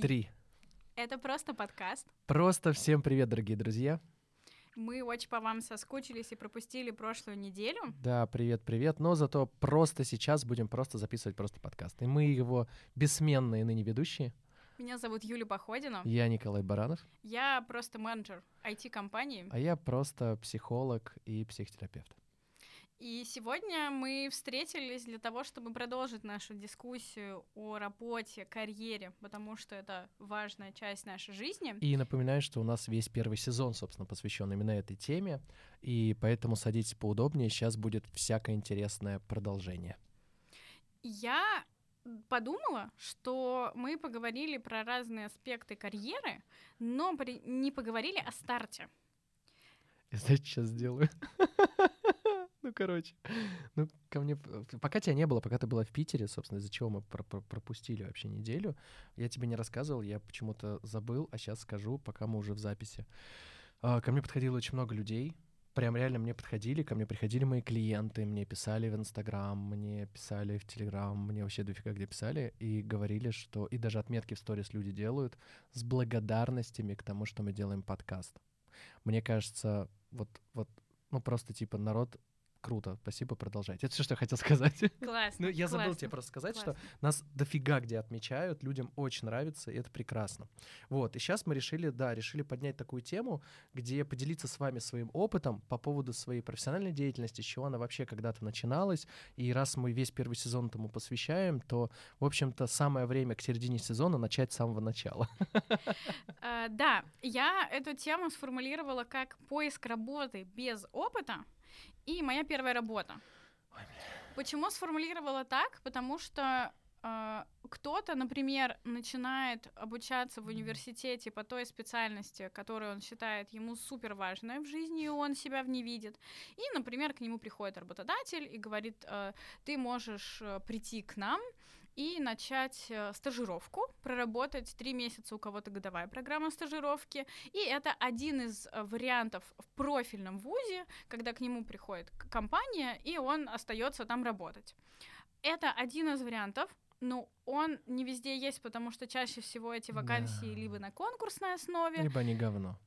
Три. Три. Это просто подкаст. Просто всем привет, дорогие друзья. Мы очень по вам соскучились и пропустили прошлую неделю. Да, привет-привет. Но зато просто сейчас будем просто записывать просто подкаст. И мы его бессменные ныне ведущие. Меня зовут Юля Походина. Я Николай Баранов. Я просто менеджер IT-компании. А я просто психолог и психотерапевт. И сегодня мы встретились для того, чтобы продолжить нашу дискуссию о работе, карьере, потому что это важная часть нашей жизни. И напоминаю, что у нас весь первый сезон, собственно, посвящен именно этой теме, и поэтому садитесь поудобнее, сейчас будет всякое интересное продолжение. Я подумала, что мы поговорили про разные аспекты карьеры, но не поговорили о старте. Я знаете, сейчас сделаю? Ну, короче, ну, ко мне... Пока тебя не было, пока ты была в Питере, собственно, из-за чего мы про про пропустили вообще неделю, я тебе не рассказывал, я почему-то забыл, а сейчас скажу, пока мы уже в записи. А, ко мне подходило очень много людей, прям реально мне подходили, ко мне приходили мои клиенты, мне писали в Инстаграм, мне писали в Телеграм, мне вообще дофига где писали, и говорили, что... И даже отметки в сторис люди делают с благодарностями к тому, что мы делаем подкаст. Мне кажется, вот, вот ну просто типа народ круто, спасибо, продолжайте. Это все, что я хотел сказать. Классно. ну, я забыл тебе просто сказать, классно. что нас дофига где отмечают, людям очень нравится, и это прекрасно. Вот, и сейчас мы решили, да, решили поднять такую тему, где поделиться с вами своим опытом по поводу своей профессиональной деятельности, с чего она вообще когда-то начиналась, и раз мы весь первый сезон этому посвящаем, то, в общем-то, самое время к середине сезона начать с самого начала. А, да, я эту тему сформулировала как поиск работы без опыта, и моя первая работа. Ой, Почему сформулировала так? Потому что э, кто-то, например, начинает обучаться в университете по той специальности, которую он считает ему супер важной в жизни, и он себя в ней видит. И, например, к нему приходит работодатель и говорит, э, ты можешь э, прийти к нам и начать э, стажировку, проработать три месяца у кого-то годовая программа стажировки. И это один из э, вариантов в профильном вузе, когда к нему приходит компания, и он остается там работать. Это один из вариантов, но он не везде есть, потому что чаще всего эти вакансии Да. либо на конкурсной основе, Либо они говно.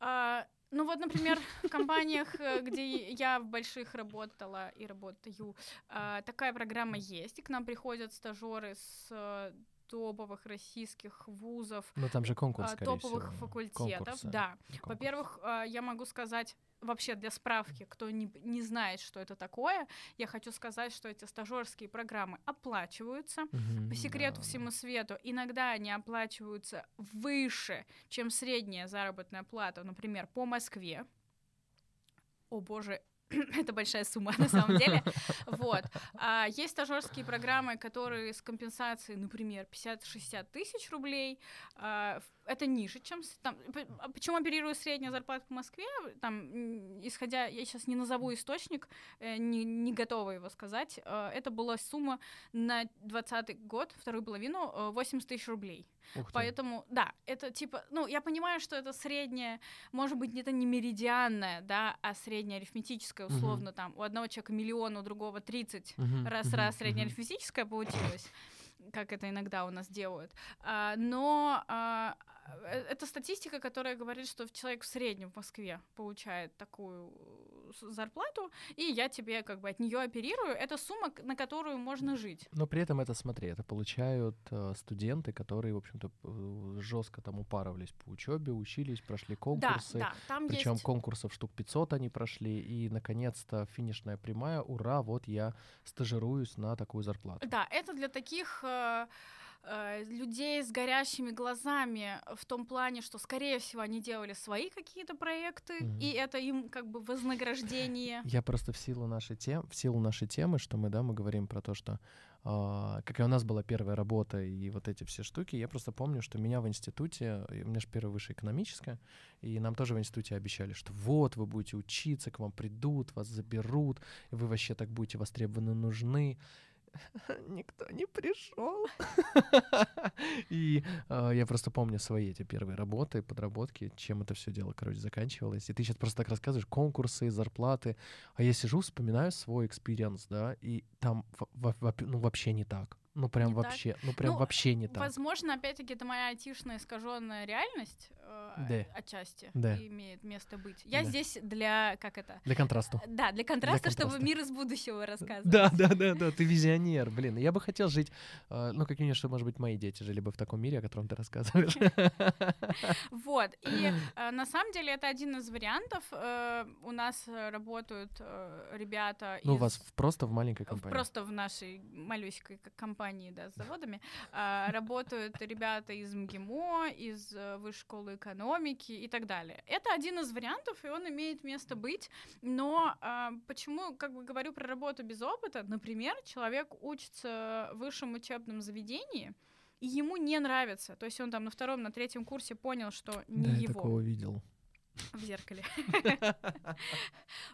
а, ну вот, например, в компаниях, э, где я в больших работала и работаю, а, такая программа есть, и к нам приходят стажеры с э, топовых российских вузов, Ну, там же конкурс, а, топовых всего. факультетов. Конкурсы. Да. Конкурс. Во-первых, а, я могу сказать вообще для справки, кто не, не знает, что это такое, я хочу сказать, что эти стажерские программы оплачиваются. Мгм, По секрету да. всему свету, иногда они оплачиваются выше, чем средняя заработная плата, например, по Москве. О боже, это большая сумма на самом деле. Вот. А есть стажерские программы, которые с компенсацией, например, 50-60 тысяч рублей. А, в- Это ниже, чем... Там, а почему оперирую средняя зарплата в Москве? Там, исходя... Я сейчас не назову источник, э, не, не готова его сказать. Э, Это была сумма на 20 год, вторую половину, э, 80 тысяч рублей. Ух ты. Поэтому, да, это типа, ну, я понимаю, что это средняя, может быть, это не меридианная, да, а средняя арифметическая, условно, там, у одного человека миллион, у другого 30, Мгм, раз-раз мгм, средняя мгм. арифметическая получилась, как это иногда у нас делают. А, но а, э, это статистика, которая говорит, что человек в среднем в Москве получает такую э, зарплату, и я тебе как бы от нее оперирую. Это сумма, на которую можно жить. Но при этом это, смотри, это получают э, студенты, которые, в общем-то, жестко там упарывались по учебе, учились, прошли конкурсы. Да, да, там Причем есть... конкурсов штук 500 они прошли, и, наконец-то, финишная прямая, ура, вот я стажируюсь на такую зарплату. Да, это для таких э, э, людей с горящими глазами в том плане, что, скорее всего, они делали свои какие-то проекты, Мгм. и это им как бы вознаграждение. Я просто в силу нашей темы, в силу нашей темы, что мы, да, мы говорим про то, что а, какая у нас была первая работа и вот эти все штуки, я просто помню, что меня в институте, у меня же первая высшая экономическая, и нам тоже в институте обещали, что вот вы будете учиться, к вам придут, вас заберут, вы вообще так будете востребованы, нужны. Никто не пришел. И э, я просто помню свои эти первые работы, подработки, чем это все дело, короче, заканчивалось. И ты сейчас просто так рассказываешь, конкурсы, зарплаты. А я сижу, вспоминаю свой experience, да, и там ну, вообще не так. Ну прям Не так. вообще, ну прям Ну, вообще не так. Возможно, опять-таки, это моя айтишная искаженная реальность э, Да. отчасти Да. имеет место быть. Я Да. здесь для, как это, Для контраста. да, для контраста, чтобы контраста. мир из будущего рассказывать. Да, да, да, да, ты визионер, блин. Я бы хотел жить, э, ну, как минимум, что, может быть, мои дети жили бы в таком мире, о котором ты рассказываешь. Вот, и э, на самом деле это один из вариантов. Э, у нас э, работают э, ребята Ну, у вас просто в маленькой компании. Просто в нашей малюсенькой к- компании, да, с заводами, а, работают ребята из МГИМО, из э, Высшей школы экономики и так далее. Это один из вариантов, и он имеет место быть. Но а, почему, как бы говорю про работу без опыта, например, человек учится в высшем учебном заведении, и ему не нравится. То есть он там на втором, на третьем курсе понял, что не Да, я его такого видел. В зеркале.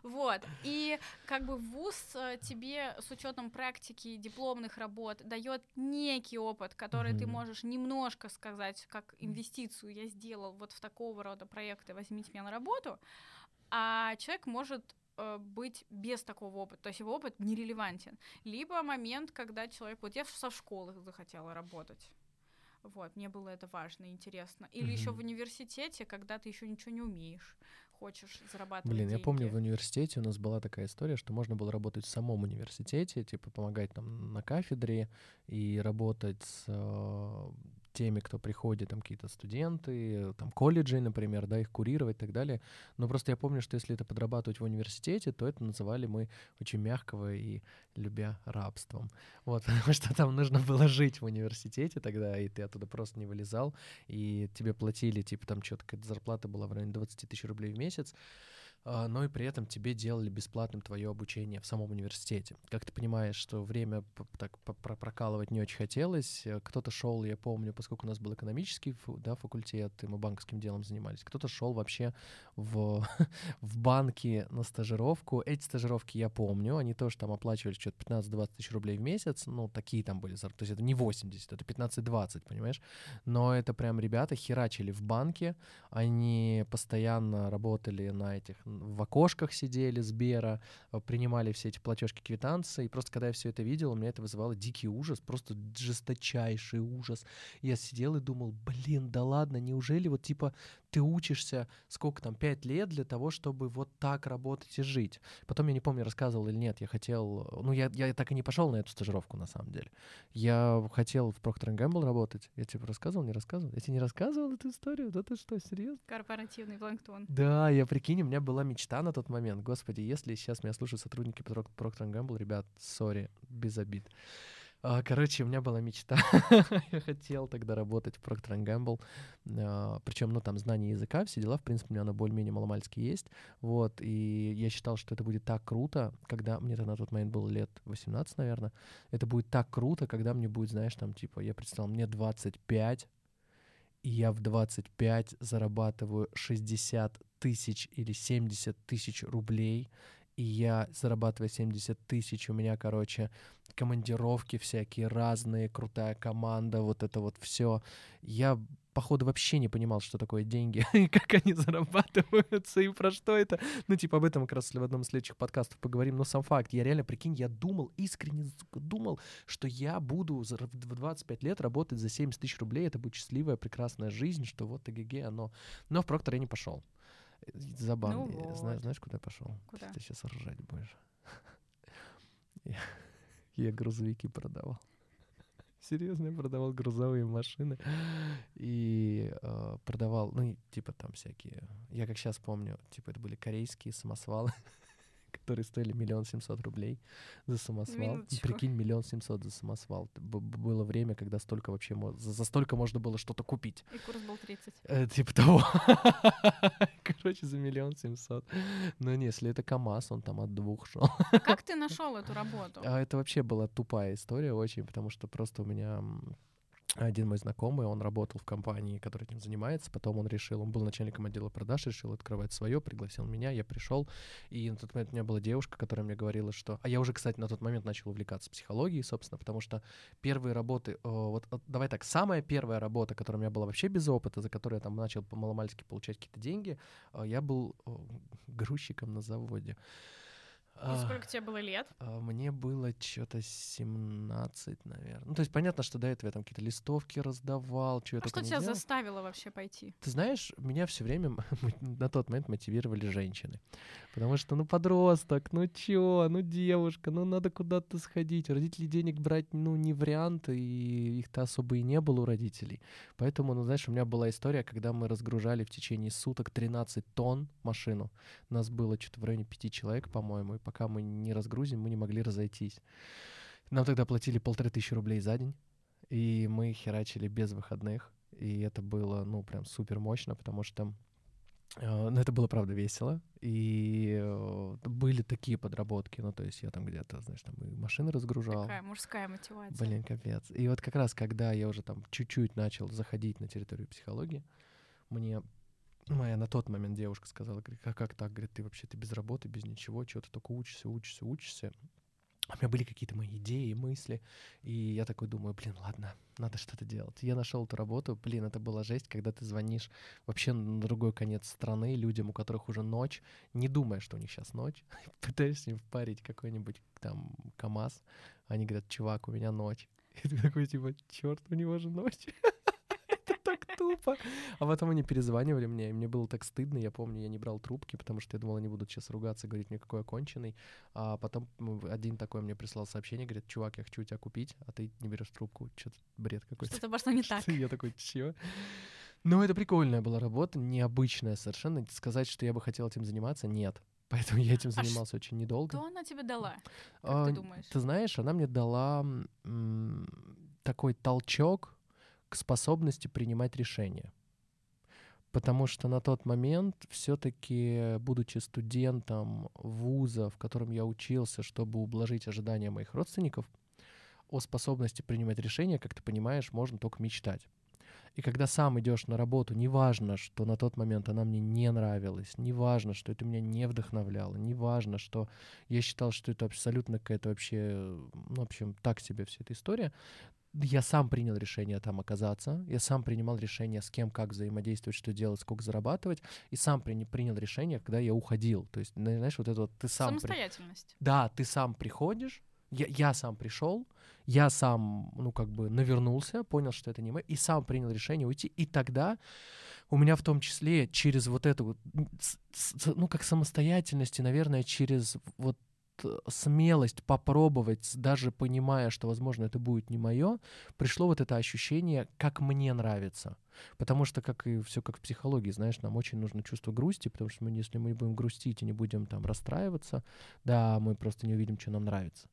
Вот. И как бы вуз э, тебе с учетом практики дипломных работ дает некий опыт, который ты можешь немножко сказать, как инвестицию я сделал вот в такого рода проекты, возьмите меня на работу, а человек может э, быть без такого опыта, то есть его опыт нерелевантен. Либо момент, когда человек, вот я со школы захотела работать, вот, мне было это важно, интересно. Или еще Мгм. в университете, когда ты еще ничего не умеешь, хочешь зарабатывать Блин, я помню, деньги. в университете у нас была такая история, что можно было работать в самом университете, типа помогать там на кафедре и работать с э, теми, кто приходит, там какие-то студенты, там колледжи, например, да, их курировать и так далее. Но просто я помню, что если это подрабатывать в университете, то это называли мы очень мягкого и любя рабством. Вот, потому что там нужно было жить в университете тогда, и ты оттуда просто не вылезал, и тебе платили, типа, там что-то какая-то зарплата была в районе 20 тысяч рублей в месяц, но и при этом тебе делали бесплатным твое обучение в самом университете. Как ты понимаешь, что время так прокалывать не очень хотелось. Э, Кто-то шел, я помню, поскольку у нас был экономический да, факультет, и мы банковским делом занимались, кто-то шел вообще в, в банки на стажировку. Эти стажировки я помню, они тоже там оплачивали что-то 15-20 тысяч рублей в месяц, ну, такие там были зарплаты. То есть это не 80, это 15-20, понимаешь? Но это прям ребята херачили в банке, они постоянно работали на этих, в окошках сидели Сбера, э, принимали все эти платежки квитанции. И просто когда я все это видел, у меня это вызывало дикий ужас, просто жесточайший ужас. Я сидел и думал, блин, да ладно, неужели вот типа ты учишься сколько там, пять лет для того, чтобы вот так работать и жить. Потом я не помню, рассказывал или нет, я хотел, ну я, я так и не пошел на эту стажировку на самом деле. Я хотел в Procter Gamble работать. Я тебе рассказывал, не рассказывал? Я тебе не рассказывал эту историю? Да ты что, серьезно? Корпоративный планктон. Да, я прикинь, у меня была мечта на тот момент. Господи, если сейчас меня слушают сотрудники Procter Gamble, ребят, сори, без обид. А, Короче, у меня была мечта. я хотел тогда работать в Procter Gamble. Причем, ну, там, знание языка, все дела, в принципе, у меня оно более-менее маломальски есть. Вот, и я считал, что это будет так круто, когда... Мне тогда на тот момент было лет 18, наверное. Это будет так круто, когда мне будет, знаешь, там, типа, я представил, мне 25, и я в 25 зарабатываю 60 тысяч или 70 тысяч рублей, и я зарабатываю 70 тысяч, у меня, короче, командировки всякие разные, крутая команда, вот это вот все. Я, походу, вообще не понимал, что такое деньги, и как они зарабатываются, и про что это. Ну, типа, об этом как раз в одном из следующих подкастов поговорим, но сам факт, я реально, прикинь, я думал, искренне думал, что я буду в 25 лет работать за 70 тысяч рублей, это будет счастливая, прекрасная жизнь, что вот ТГГ, оно... Но в Проктор я не пошел. Забавно. Ну Я- Знаешь, вот. знаешь, куда я пошел? Куда? Ты сейчас ржать будешь. Я, я грузовики продавал. Серьезно, я продавал грузовые машины и э, продавал, ну, типа там всякие. Я как сейчас помню, типа это были корейские самосвалы, которые стоили миллион семьсот рублей за самосвал. Минуточку. Прикинь, миллион семьсот за самосвал. Б- Было время, когда столько вообще мо- за, за столько можно было что-то купить. И курс был 30. Э, типа того. Короче, за миллион семьсот. Но не, если это КАМАЗ, он там от двух шел. А как ты нашел эту работу? А это вообще была тупая история очень, потому что просто у меня один мой знакомый, он работал в компании, которая этим занимается, потом он решил, он был начальником отдела продаж, решил открывать свое, пригласил меня, я пришел, и на тот момент у меня была девушка, которая мне говорила, что... А я уже, кстати, на тот момент начал увлекаться психологией, собственно, потому что первые работы... э, Вот, вот давай так, самая первая работа, которая у меня была вообще без опыта, за которую я там начал по-маломальски получать какие-то деньги, э, я был э, грузчиком на заводе. И сколько тебе было лет? А, Мне было что-то 17, наверное. Ну, то есть понятно, что до этого я там какие-то листовки раздавал, что я А что тебя делал. заставило вообще пойти? Ты знаешь, меня все время на тот момент мотивировали женщины. Потому что, ну, подросток, ну чё, ну, девушка, ну, надо куда-то сходить. У родителей денег брать, ну, не вариант, и их-то особо и не было у родителей. Поэтому, ну, знаешь, у меня была история, когда мы разгружали в течение суток 13 тонн машину. Нас было что-то в районе пяти человек, по-моему, и пока мы не разгрузим, мы не могли разойтись. Нам тогда платили полторы тысячи рублей за день, и мы херачили без выходных. И это было, ну, прям супер мощно, потому что э, ну, это было, правда, весело. И э, были такие подработки. Ну, то есть я там где-то, знаешь, там и машины разгружал. Такая мужская мотивация. Блин, капец. И вот как раз, когда я уже там чуть-чуть начал заходить на территорию психологии, мне моя на тот момент девушка сказала, говорит, как, как так, говорит, ты вообще ты без работы, без ничего, чего ты только учишься, учишься, учишься. А у меня были какие-то мои идеи, мысли, и я такой думаю, блин, ладно, надо что-то делать. Я нашел эту работу, блин, это была жесть, когда ты звонишь вообще на другой конец страны людям, у которых уже ночь, не думая, что у них сейчас ночь, пытаешься им впарить какой-нибудь там КАМАЗ, они говорят, чувак, у меня ночь. И ты такой, типа, черт, у него же ночь. Так тупо. А потом они перезванивали мне, и мне было так стыдно. Я помню, я не брал трубки, потому что я думал, они будут сейчас ругаться, говорить мне, какой я конченый. А потом один такой мне прислал сообщение, говорит, чувак, я хочу тебя купить, а ты не берешь трубку. Что-то бред какой-то. Что-то пошло не так. Я такой, чё? Ну, это прикольная была работа, необычная совершенно. Сказать, что я бы хотел этим заниматься, нет. Поэтому я этим А занимался очень недолго. Что она тебе дала? Как А, ты думаешь? Ты знаешь, она мне дала м, такой толчок к способности принимать решения. Потому что на тот момент, все-таки, будучи студентом вуза, в котором я учился, чтобы ублажить ожидания моих родственников, о способности принимать решения, как ты понимаешь, можно только мечтать. И когда сам идешь на работу, неважно, что на тот момент она мне не нравилась, неважно, что это меня не вдохновляло, неважно, что я считал, что это абсолютно какая-то вообще, ну, в общем, так себе вся эта история, я сам принял решение там оказаться, я сам принимал решение, с кем, как взаимодействовать, что делать, сколько зарабатывать, и сам при- принял решение, когда я уходил. То есть, знаешь, вот это вот ты сам... при- Самостоятельность. да, ты сам приходишь, я, я сам пришел, я сам, ну, как бы навернулся, понял, что это не мое, и сам принял решение уйти. И тогда у меня в том числе через вот эту, ну, как самостоятельность, и, наверное, через вот смелость попробовать, даже понимая, что, возможно, это будет не мое, пришло вот это ощущение, как мне нравится. Потому что, как и все как в психологии, знаешь, нам очень нужно чувство грусти, потому что мы, если мы не будем грустить и не будем там расстраиваться, да, мы просто не увидим, что нам нравится.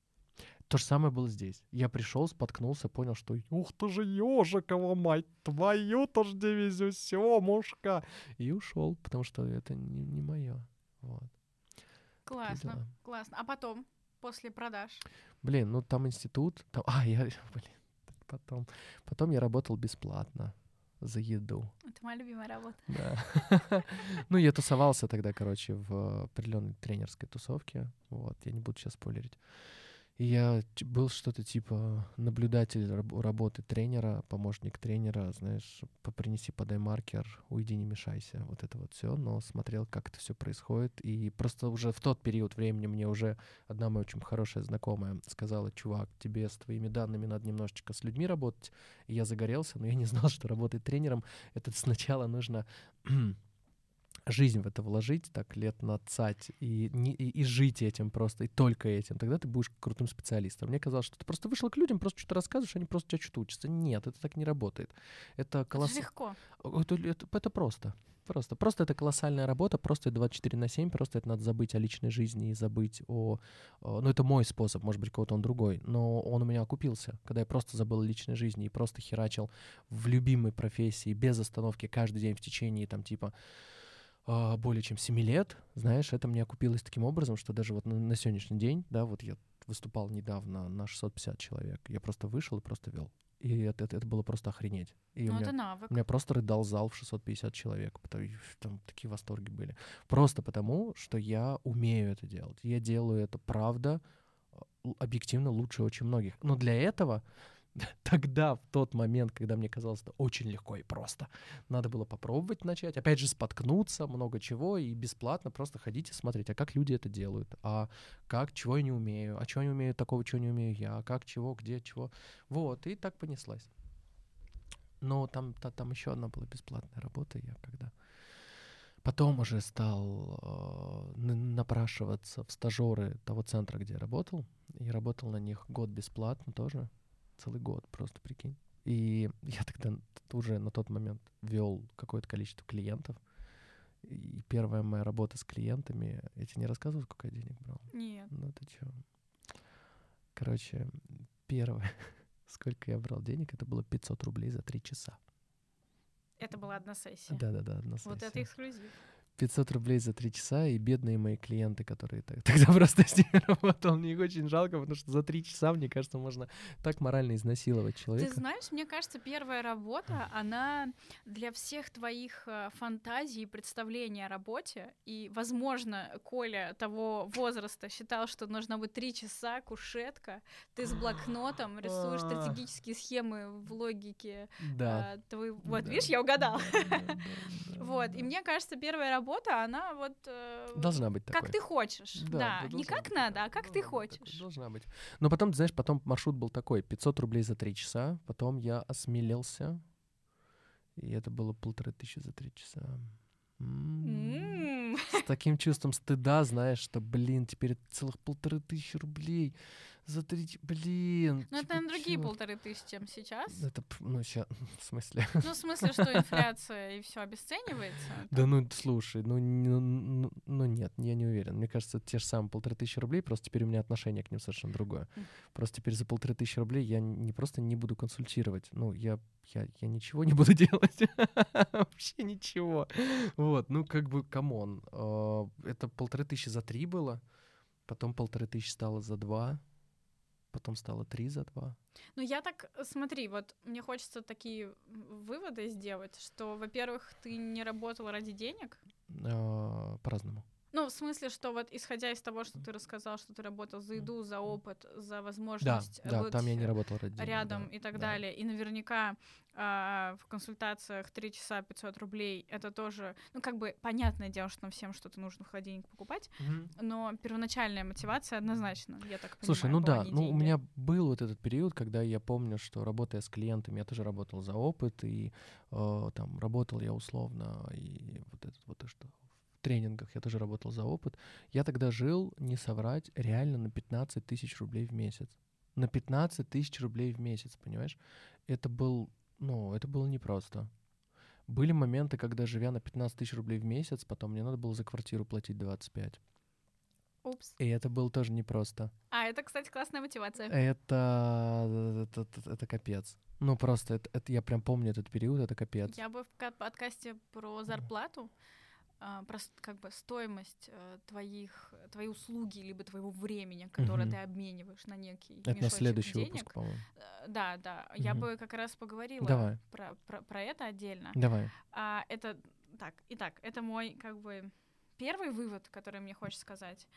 То же самое было здесь. Я пришел, споткнулся, понял, что ух ты же ежикова, мать твою, то ж дивизию семушка. И ушел, потому что это не, не мое. Вот. Классно, дела. классно. А потом, после продаж? Блин, ну там институт. Там, а, я, блин, потом. Потом я работал бесплатно за еду. Это моя любимая работа. Да. Ну, я тусовался тогда, короче, в определенной тренерской тусовке. Вот, я не буду сейчас спойлерить. И я был что-то типа наблюдатель раб- работы тренера, помощник тренера, знаешь, принеси, подай маркер, уйди, не мешайся, вот это вот все, но смотрел, как это все происходит. И просто уже в тот период времени мне уже одна моя очень хорошая знакомая сказала, чувак, тебе с твоими данными надо немножечко с людьми работать. И я загорелся, но я не знал, что работать тренером, это сначала нужно жизнь в это вложить, так лет на цать, и, не- и, и жить этим просто, и только этим, тогда ты будешь крутым специалистом. Мне казалось, что ты просто вышел к людям, просто что-то рассказываешь, они просто у тебя что-то учатся. Нет, это так не работает. Это колоссально. легко. Это, это- это просто. Просто. Просто это колоссальная работа, просто это 24 на 7, просто это надо забыть о личной жизни и забыть о... Ну, это мой способ, может быть, кого-то он другой, но он у меня окупился, когда я просто забыл о личной жизни и просто херачил в любимой профессии без остановки каждый день в течение, там, типа, а, более чем 7 лет, знаешь, это мне окупилось таким образом, что даже вот на, на сегодняшний день, да, вот я выступал недавно на 650 человек, я просто вышел и просто вел. И это, это, это было просто охренеть. И у Ну, меня это навык. у меня просто рыдал зал в 650 человек. потому- Там такие восторги были. Просто потому, что я умею это делать. Я делаю это, правда, объективно лучше очень многих. Но для этого тогда, в тот момент, когда мне казалось это очень легко и просто, надо было попробовать начать, опять же, споткнуться, много чего, и бесплатно просто ходить и смотреть, а как люди это делают, а как, чего я не умею, а чего не умею такого, чего не умею я, а как, чего, где, чего. Вот, и так понеслась. Но там, та, там еще одна была бесплатная работа, я когда потом уже стал э, напрашиваться в стажеры того центра, где я работал, и работал на них год бесплатно тоже, целый год, просто прикинь. И я тогда уже на тот момент вел какое-то количество клиентов. И первая моя работа с клиентами, я тебе не рассказывал, сколько я денег брал? Нет. Ну ты чё? Короче, первое, сколько я брал денег, это было 500 рублей за три часа. Это была одна сессия. Да-да-да, одна сессия. Вот это эксклюзив. 500 рублей за три часа, и бедные мои клиенты, которые тогда просто с ними работал, мне их очень жалко, потому что за три часа, мне кажется, можно так морально изнасиловать человека. Ты знаешь, мне кажется, первая работа, она для всех твоих э, фантазий и представлений о работе, и, возможно, Коля того возраста считал, что нужно быть три часа, кушетка, ты с блокнотом рисуешь А. стратегические схемы в логике. Да. а, твоей- Вот, видишь, я угадал. Да, да, да, Вот, и мне кажется, первая работа, она вот... э, Должна быть такой. Как ты хочешь, да. Не должна как надо, такой, а как ты должна быть такой, хочешь. Должна быть. Но потом, ты знаешь, потом маршрут был такой, 500 рублей за три часа, потом я осмелелся, и это было полторы тысячи за три часа. М. М. С таким чувством стыда, знаешь, что, блин, теперь целых полторы тысячи рублей за три... Блин. Ну, это, типа, наверное, другие чёрт. полторы тысячи, чем сейчас. Это, п- ну, ща, в смысле? Ну, в смысле, что инфляция и все обесценивается. Да ну, слушай, ну, ну, ну, ну нет, я не уверен. Мне кажется, те же самые полторы тысячи рублей, просто теперь у меня отношение к ним совершенно другое. Просто теперь за полторы тысячи рублей я не просто не буду консультировать, ну, я, я, я ничего не буду делать. Вообще ничего. Вот, ну, как бы, come on. э, Это полторы тысячи за три было, потом полторы тысячи стало за два, потом стало три за два. Ну, я так, э, смотри, вот мне хочется такие выводы сделать, что, во-первых, ты не работал ради денег. э, По-разному. Ну, в смысле, что вот исходя из того, что ты рассказал, что ты работал за еду, за опыт, за возможность Да, да, там я не работал ради рядом да, и так да. далее. И наверняка а, в консультациях 3 часа 500 рублей это тоже, ну, как бы понятное дело, что нам всем что-то нужно в холодильник покупать, Мгм. но первоначальная мотивация однозначно, я так понимаю, Слушай, ну да, ну у деньги. меня был вот этот период, когда я помню, что работая с клиентами, я тоже работал за опыт, и э, там работал я условно, и вот это вот, и что тренингах я тоже работал за опыт. Я тогда жил, не соврать, реально на 15 тысяч рублей в месяц. На 15 тысяч рублей в месяц, понимаешь? Это был, ну, это было непросто. Были моменты, когда, живя на 15 тысяч рублей в месяц, потом мне надо было за квартиру платить 25. Упс. И это было тоже непросто. А, это, кстати, классная мотивация. Это, это, это, это капец. Ну, просто это, это я прям помню этот период, это капец. Я бы в ка- подкасте про зарплату, а, про с- как бы стоимость э, твоих, твоей услуги, либо твоего времени, которое Мгм. ты обмениваешь на некий это на следующий денег. выпуск, по-моему. Э, Да, да. Я Мгм. бы как раз поговорила Давай. Про, про, про это отдельно. Давай. А, это так, итак, это мой как бы первый вывод, который мне хочется сказать.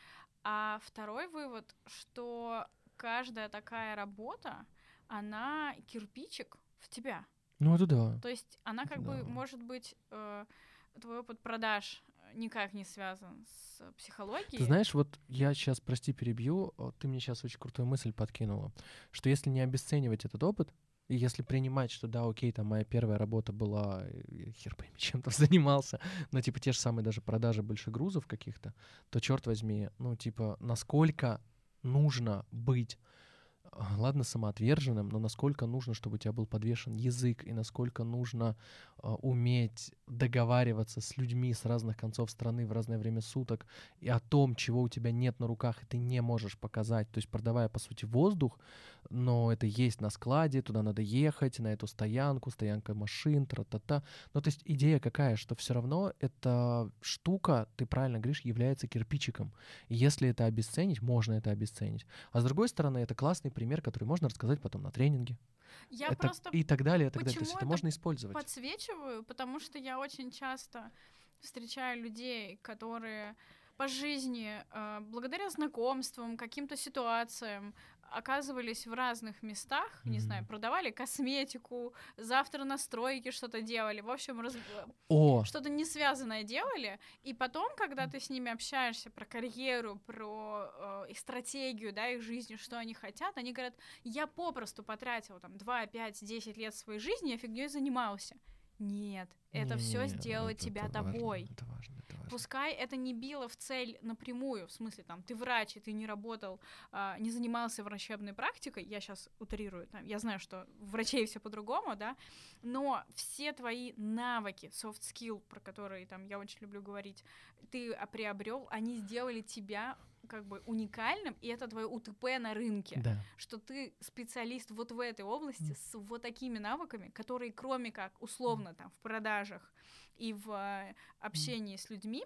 А второй вывод, что каждая такая работа, она кирпичик в тебя. Ну, это да. То есть она как бы Да. может быть э, твой опыт продаж э, никак не связан с психологией. Ты знаешь, вот я сейчас, прости, перебью, ты мне сейчас очень крутую мысль подкинула, что если не обесценивать этот опыт, и если принимать, что да, окей, там моя первая работа была, э, хер пойми, чем там занимался, но типа те же самые даже продажи большегрузов каких-то, то черт возьми, ну типа насколько нужно быть ладно, самоотверженным, но насколько нужно, чтобы у тебя был подвешен язык, и насколько нужно а, уметь договариваться с людьми с разных концов страны в разное время суток, и о том, чего у тебя нет на руках, и ты не можешь показать, то есть продавая, по сути, воздух, но это есть на складе, туда надо ехать, на эту стоянку, стоянка машин, тра-та-та. Ну, то есть идея какая, что все равно эта штука, ты правильно говоришь, является кирпичиком. И если это обесценить, можно это обесценить. А с другой стороны, это классный пример, который можно рассказать потом на тренинге. Я Это просто И так далее, и так далее. То есть это это можно использовать. подсвечиваю, потому что я очень часто встречаю людей, которые по жизни, э, благодаря знакомствам, каким-то ситуациям, оказывались в разных местах, mm-hmm. не знаю, продавали косметику, завтра на стройке что-то делали, в общем, раз... О. что-то не связанное делали, и потом, когда ты с ними общаешься про карьеру, про э, их стратегию, да, их жизни, что они хотят, они говорят, я попросту потратил там 2, 5, 10 лет своей жизни, я фигней занимался. Нет, это все сделало это, тебя это тобой. Важно, это важно, это важно. Пускай это не било в цель напрямую, в смысле там ты врач и ты не работал, а, не занимался врачебной практикой. Я сейчас утрирую, там, я знаю, что врачей все по-другому, да, но все твои навыки, soft skill, про которые там я очень люблю говорить, ты приобрел, они сделали тебя как бы уникальным, и это твое УТП на рынке, да. что ты специалист вот в этой области mm. с вот такими навыками, которые кроме как условно там в продажах и в э, общении mm. с людьми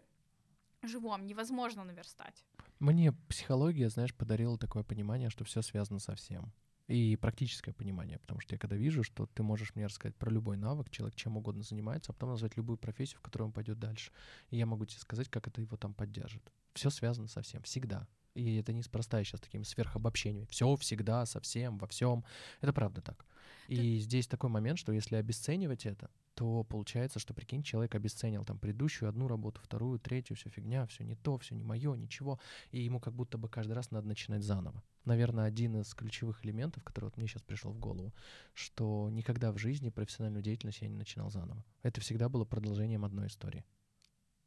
живом невозможно наверстать. Мне психология, знаешь, подарила такое понимание, что все связано со всем. И практическое понимание, потому что я когда вижу, что ты можешь мне рассказать про любой навык, человек чем угодно занимается, а потом назвать любую профессию, в которой он пойдет дальше. И я могу тебе сказать, как это его там поддержит все связано со всем, всегда. И это неспроста сейчас такими сверхобобщениями. Все всегда, совсем, во всем. Это правда так. И Ты... здесь такой момент, что если обесценивать это, то получается, что, прикинь, человек обесценил там предыдущую одну работу, вторую, третью, все фигня, все не то, все не мое, ничего. И ему как будто бы каждый раз надо начинать заново. Наверное, один из ключевых элементов, который вот мне сейчас пришел в голову, что никогда в жизни профессиональную деятельность я не начинал заново. Это всегда было продолжением одной истории.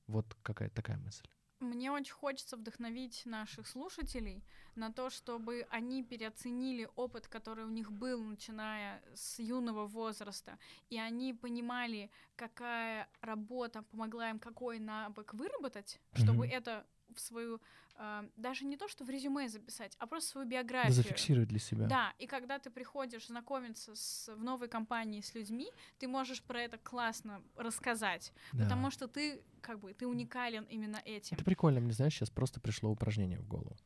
Вот какая такая мысль. Мне очень хочется вдохновить наших слушателей на то, чтобы они переоценили опыт, который у них был, начиная с юного возраста, и они понимали, какая работа помогла им какой навык выработать, чтобы mm-hmm. это в свою э, даже не то, что в резюме записать, а просто свою биографию. Да, зафиксировать для себя. Да, и когда ты приходишь знакомиться с, в новой компании с людьми, ты можешь про это классно рассказать, да. потому что ты как бы ты уникален именно этим. Это прикольно, мне знаешь, сейчас просто пришло упражнение в голову.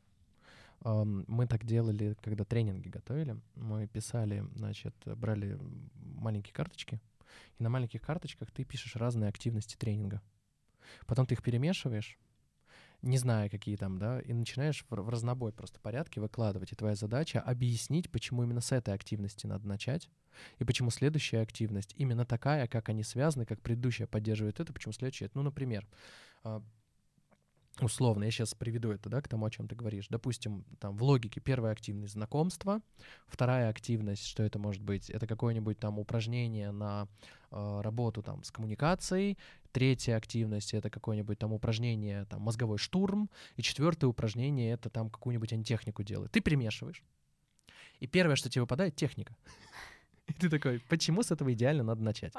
Um, мы так делали, когда тренинги готовили. Мы писали, значит, брали маленькие карточки, и на маленьких карточках ты пишешь разные активности тренинга. Потом ты их перемешиваешь, не зная, какие там, да, и начинаешь в, в разнобой просто порядке выкладывать. И твоя задача объяснить, почему именно с этой активности надо начать, и почему следующая активность именно такая, как они связаны, как предыдущая поддерживает это, почему следующая. Ну, например, а, условно, я сейчас приведу это, да, к тому, о чем ты говоришь. Допустим, там в логике первая активность знакомства, вторая активность, что это может быть, это какое-нибудь там упражнение на э, работу там с коммуникацией, третья активность это какое-нибудь там упражнение, там мозговой штурм, и четвертое упражнение это там какую-нибудь антитехнику делать. Ты примешиваешь, и первое, что тебе выпадает, техника. И ты такой, почему с этого идеально надо начать?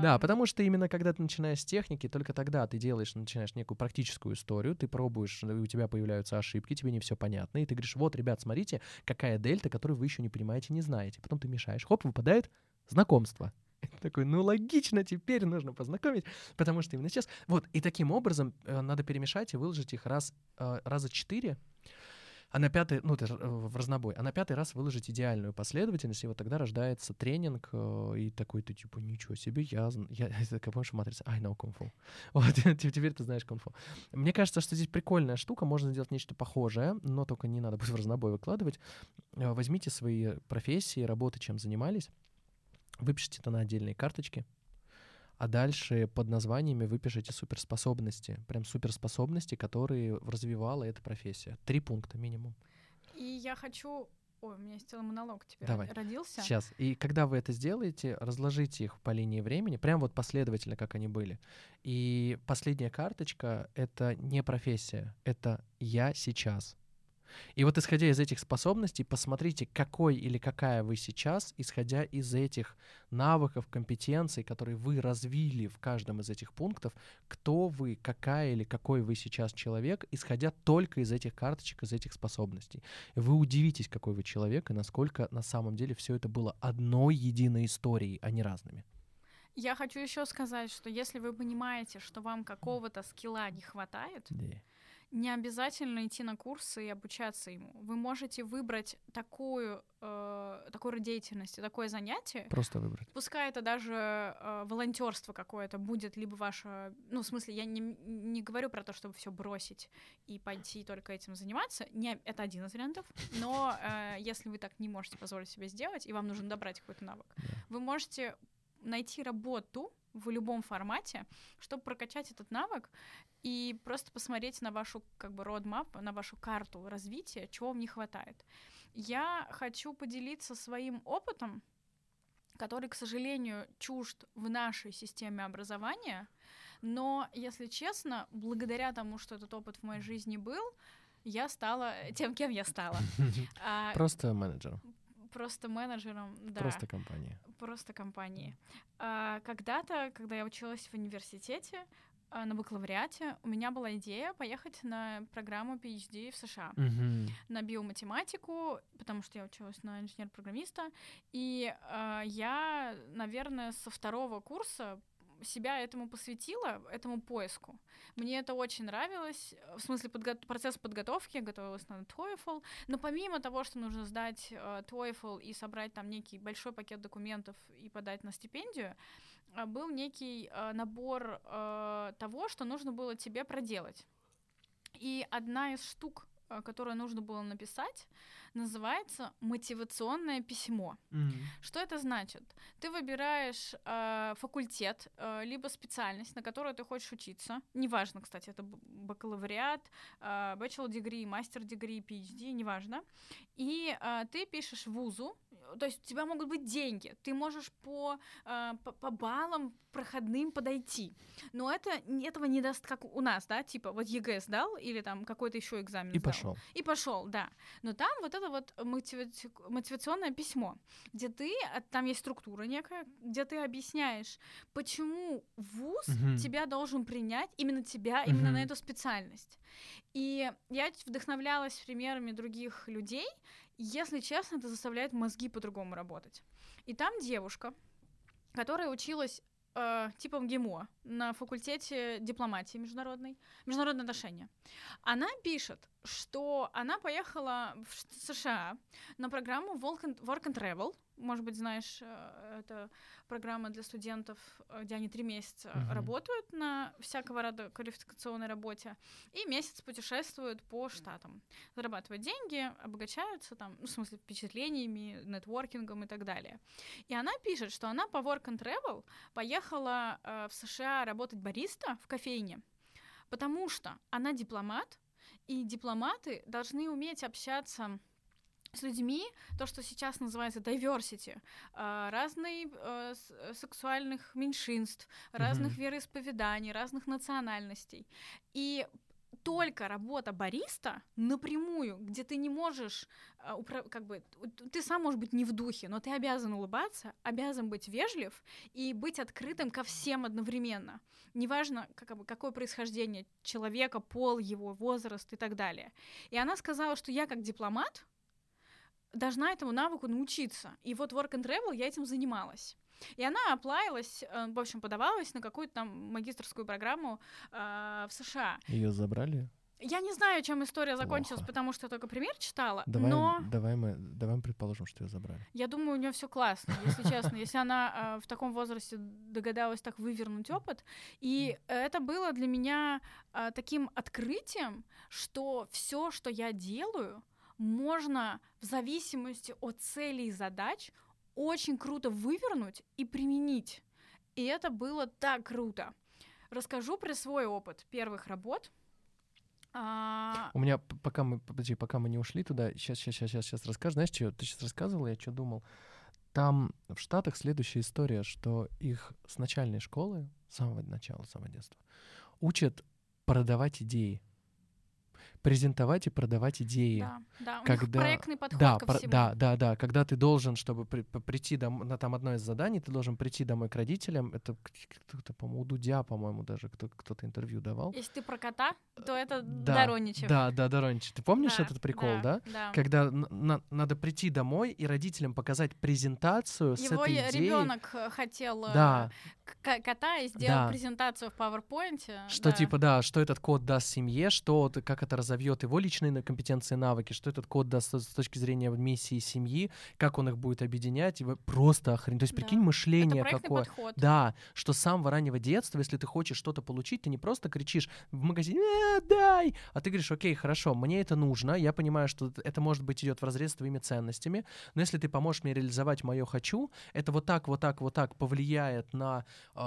Да, потому что именно когда ты начинаешь с техники, только тогда ты делаешь, начинаешь некую практическую историю, ты пробуешь, у тебя появляются ошибки, тебе не все понятно, и ты говоришь, вот, ребят, смотрите, какая дельта, которую вы еще не понимаете, не знаете. Потом ты мешаешь, хоп, выпадает знакомство. Такой, ну логично, теперь нужно познакомить, потому что именно сейчас. Вот, и таким образом э, надо перемешать и выложить их раз, э, раза четыре, а на пятый, ну, это в разнобой, а на пятый раз выложить идеальную последовательность, и вот тогда рождается тренинг, э, и такой ты типа, ничего себе, я, я это, помнишь, матрица, I know кунг-фу. Вот, теперь ты знаешь кунг-фу. Мне кажется, что здесь прикольная штука, можно сделать нечто похожее, но только не надо будет в разнобой выкладывать. Э, возьмите свои профессии, работы, чем занимались, выпишите это на отдельные карточки, а дальше под названиями выпишите суперспособности. Прям суперспособности, которые развивала эта профессия. Три пункта минимум. И я хочу Ой, у меня есть целый монолог теперь Давай. родился. Сейчас. И когда вы это сделаете, разложите их по линии времени, прям вот последовательно, как они были. И последняя карточка — это не профессия, это «я сейчас». И вот исходя из этих способностей, посмотрите, какой или какая вы сейчас, исходя из этих навыков, компетенций, которые вы развили в каждом из этих пунктов, кто вы, какая или какой вы сейчас человек, исходя только из этих карточек, из этих способностей. Вы удивитесь, какой вы человек и насколько на самом деле все это было одной единой историей, а не разными. Я хочу еще сказать, что если вы понимаете, что вам какого-то скилла не хватает, yeah не обязательно идти на курсы и обучаться ему. Вы можете выбрать такую, э, такой род деятельности, такое занятие. Просто выбрать. Пускай это даже э, волонтерство какое-то будет, либо ваше... Ну, в смысле, я не, не говорю про то, чтобы все бросить и пойти только этим заниматься. Не, это один из вариантов. Но э, если вы так не можете позволить себе сделать, и вам нужно добрать какой-то навык, Да. вы можете найти работу в любом формате, чтобы прокачать этот навык и просто посмотреть на вашу как бы roadmap, на вашу карту развития, чего вам не хватает. Я хочу поделиться своим опытом, который, к сожалению, чужд в нашей системе образования, но, если честно, благодаря тому, что этот опыт в моей жизни был, я стала тем, кем я стала. А, Просто менеджером. Просто менеджером, да Просто компания. просто компании. А, Когда-то, когда я училась в университете, а, на бакалавриате, у меня была идея поехать на программу PhD в США Мгм. на биоматематику, потому что я училась на инженер-программиста, и а, я, наверное, со второго курса себя этому посвятила, этому поиску. Мне это очень нравилось, в смысле подго- процесс подготовки, я готовилась на TOEFL, но помимо того, что нужно сдать э, TOEFL и собрать там некий большой пакет документов и подать на стипендию, а, был некий э, набор э, того, что нужно было тебе проделать. И одна из штук, э, которую нужно было написать, называется мотивационное письмо. Мгм. Что это значит? Ты выбираешь э, факультет, э, либо специальность, на которую ты хочешь учиться. Неважно, кстати, это бакалавриат, э, bachelor degree, мастер degree, PhD, неважно. И э, ты пишешь вузу, то есть у тебя могут быть деньги, ты можешь по, э, по, по баллам проходным подойти. Но это, этого не даст, как у нас, да, типа вот ЕГЭ сдал или там какой-то еще экзамен И сдал. пошел. И пошел, да. Но там вот это вот мотиваци- мотивационное письмо, где ты, а, там есть структура некая, где ты объясняешь, почему вуз Мгм. тебя должен принять, именно тебя, именно на эту специальность. И я вдохновлялась примерами других людей, если честно, это заставляет мозги по-другому работать. И там девушка, которая училась э, типа МГИМО на факультете дипломатии международной, международные отношения. Она пишет, что она поехала в США на программу Work and, Work and Travel. Может быть, знаешь, э, это программа для студентов, э, где они три месяца Мгм. работают на всякого рода квалификационной работе и месяц путешествуют по штатам. Зарабатывают деньги, обогащаются там, ну, в смысле, впечатлениями, нетворкингом и так далее. И она пишет, что она по Work and Travel поехала э, в США работать бариста в кофейне, потому что она дипломат, и дипломаты должны уметь общаться с людьми, то, что сейчас называется diversity, разных э, с- э, сексуальных меньшинств, разных Мгм. вероисповеданий, разных национальностей. И только работа бариста напрямую, где ты не можешь, упра- как бы, ты сам можешь быть не в духе, но ты обязан улыбаться, обязан быть вежлив и быть открытым ко всем одновременно. Неважно, как бы, какое происхождение человека, пол его, возраст и так далее. И она сказала, что я как дипломат должна этому навыку научиться. И вот Work and Travel я этим занималась. И она оплавилась, э, в общем, подавалась на какую-то там магистрскую программу э, в США. Ее забрали? Я не знаю, чем история закончилась, Плохо. потому что я только пример читала, Давай, но давай, мы, давай мы предположим, что ее забрали. я думаю, у нее все классно, если честно. Если она э, в таком возрасте догадалась так вывернуть опыт. И это было для меня э, таким открытием, что все, что я делаю, можно в зависимости от целей и задач очень круто вывернуть и применить. И это было так круто. Расскажу про свой опыт первых работ. А, У меня, пока мы, подожди, пока мы не ушли туда, сейчас, сейчас, сейчас, сейчас, сейчас расскажу. Знаешь, что ты сейчас рассказывал, я что думал? Там в Штатах следующая история, что их с начальной школы, с самого начала, с самого детства, учат продавать идеи. Презентовать и продавать идеи. да, да, у них когда- проектный подход Да, ко про- всему. да, да, да. Когда ты должен, чтобы при- прийти домой, на там одно из заданий, ты должен прийти домой к родителям. Это кто-то, по-моему, у Дудя, по-моему, даже кто- кто-то интервью давал. Если ты про кота, то это Да, Дороничев. Да, да, Дороничев. Ты помнишь Да, этот прикол, да? Да. Когда н- на- надо прийти домой и родителям показать презентацию с Его этой идеей. ребенок хотел э, Да, кота и сделал Да. презентацию в PowerPoint. Что да. типа, да, что этот код даст семье, что, как это разовьет его личные компетенции и навыки, что этот код даст с точки зрения миссии семьи, как он их будет объединять, и вы- просто охрен. То есть, прикинь, Да. Мышление какое. подход. Да, что с самого раннего детства, если ты хочешь что-то получить, ты не просто кричишь в магазине «Э, дай!», а ты говоришь, окей, хорошо, мне это нужно, я понимаю, что это, может быть, идет в разрез с твоими ценностями, но если ты поможешь мне реализовать мое «хочу», это вот так, вот так, вот так повлияет на, э,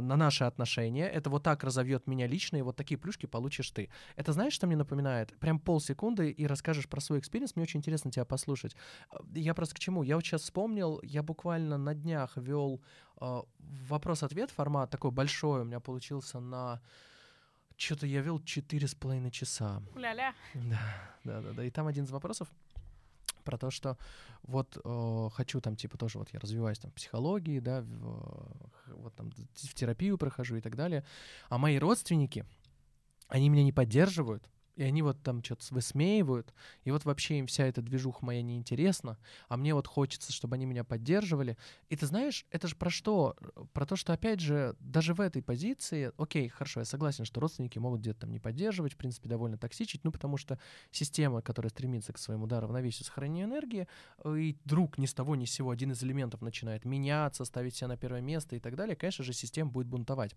на наши отношения, это вот так разовьет меня лично, и вот такие плюшки получишь ты. Это знаешь, что мне напоминает? Прям полсекунды и расскажешь про свой experience, мне очень интересно тебя послушать. Э, Я просто к чему? Я вот сейчас вспомнил, я буквально на днях вел э, вопрос-ответ формат такой большой у меня получился на что-то я вел четыре с половиной часа. Ля-ля. Да, да, да, да. И там один из вопросов про то, что вот э, хочу там типа тоже вот я развиваюсь там в психологии, да, в, вот там в терапию прохожу и так далее, а мои родственники, они меня не поддерживают, и они вот там что-то высмеивают, и вот вообще им вся эта движуха моя неинтересна, а мне вот хочется, чтобы они меня поддерживали. И ты знаешь, это же про что? Про то, что, опять же, даже в этой позиции, окей, хорошо, я согласен, что родственники могут где-то там не поддерживать, в принципе, довольно токсичить, ну, потому что система, которая стремится к своему да, равновесию сохранения энергии, э, и вдруг ни с того ни с сего один из элементов начинает меняться, ставить себя на первое место и так далее, конечно же, система будет бунтовать.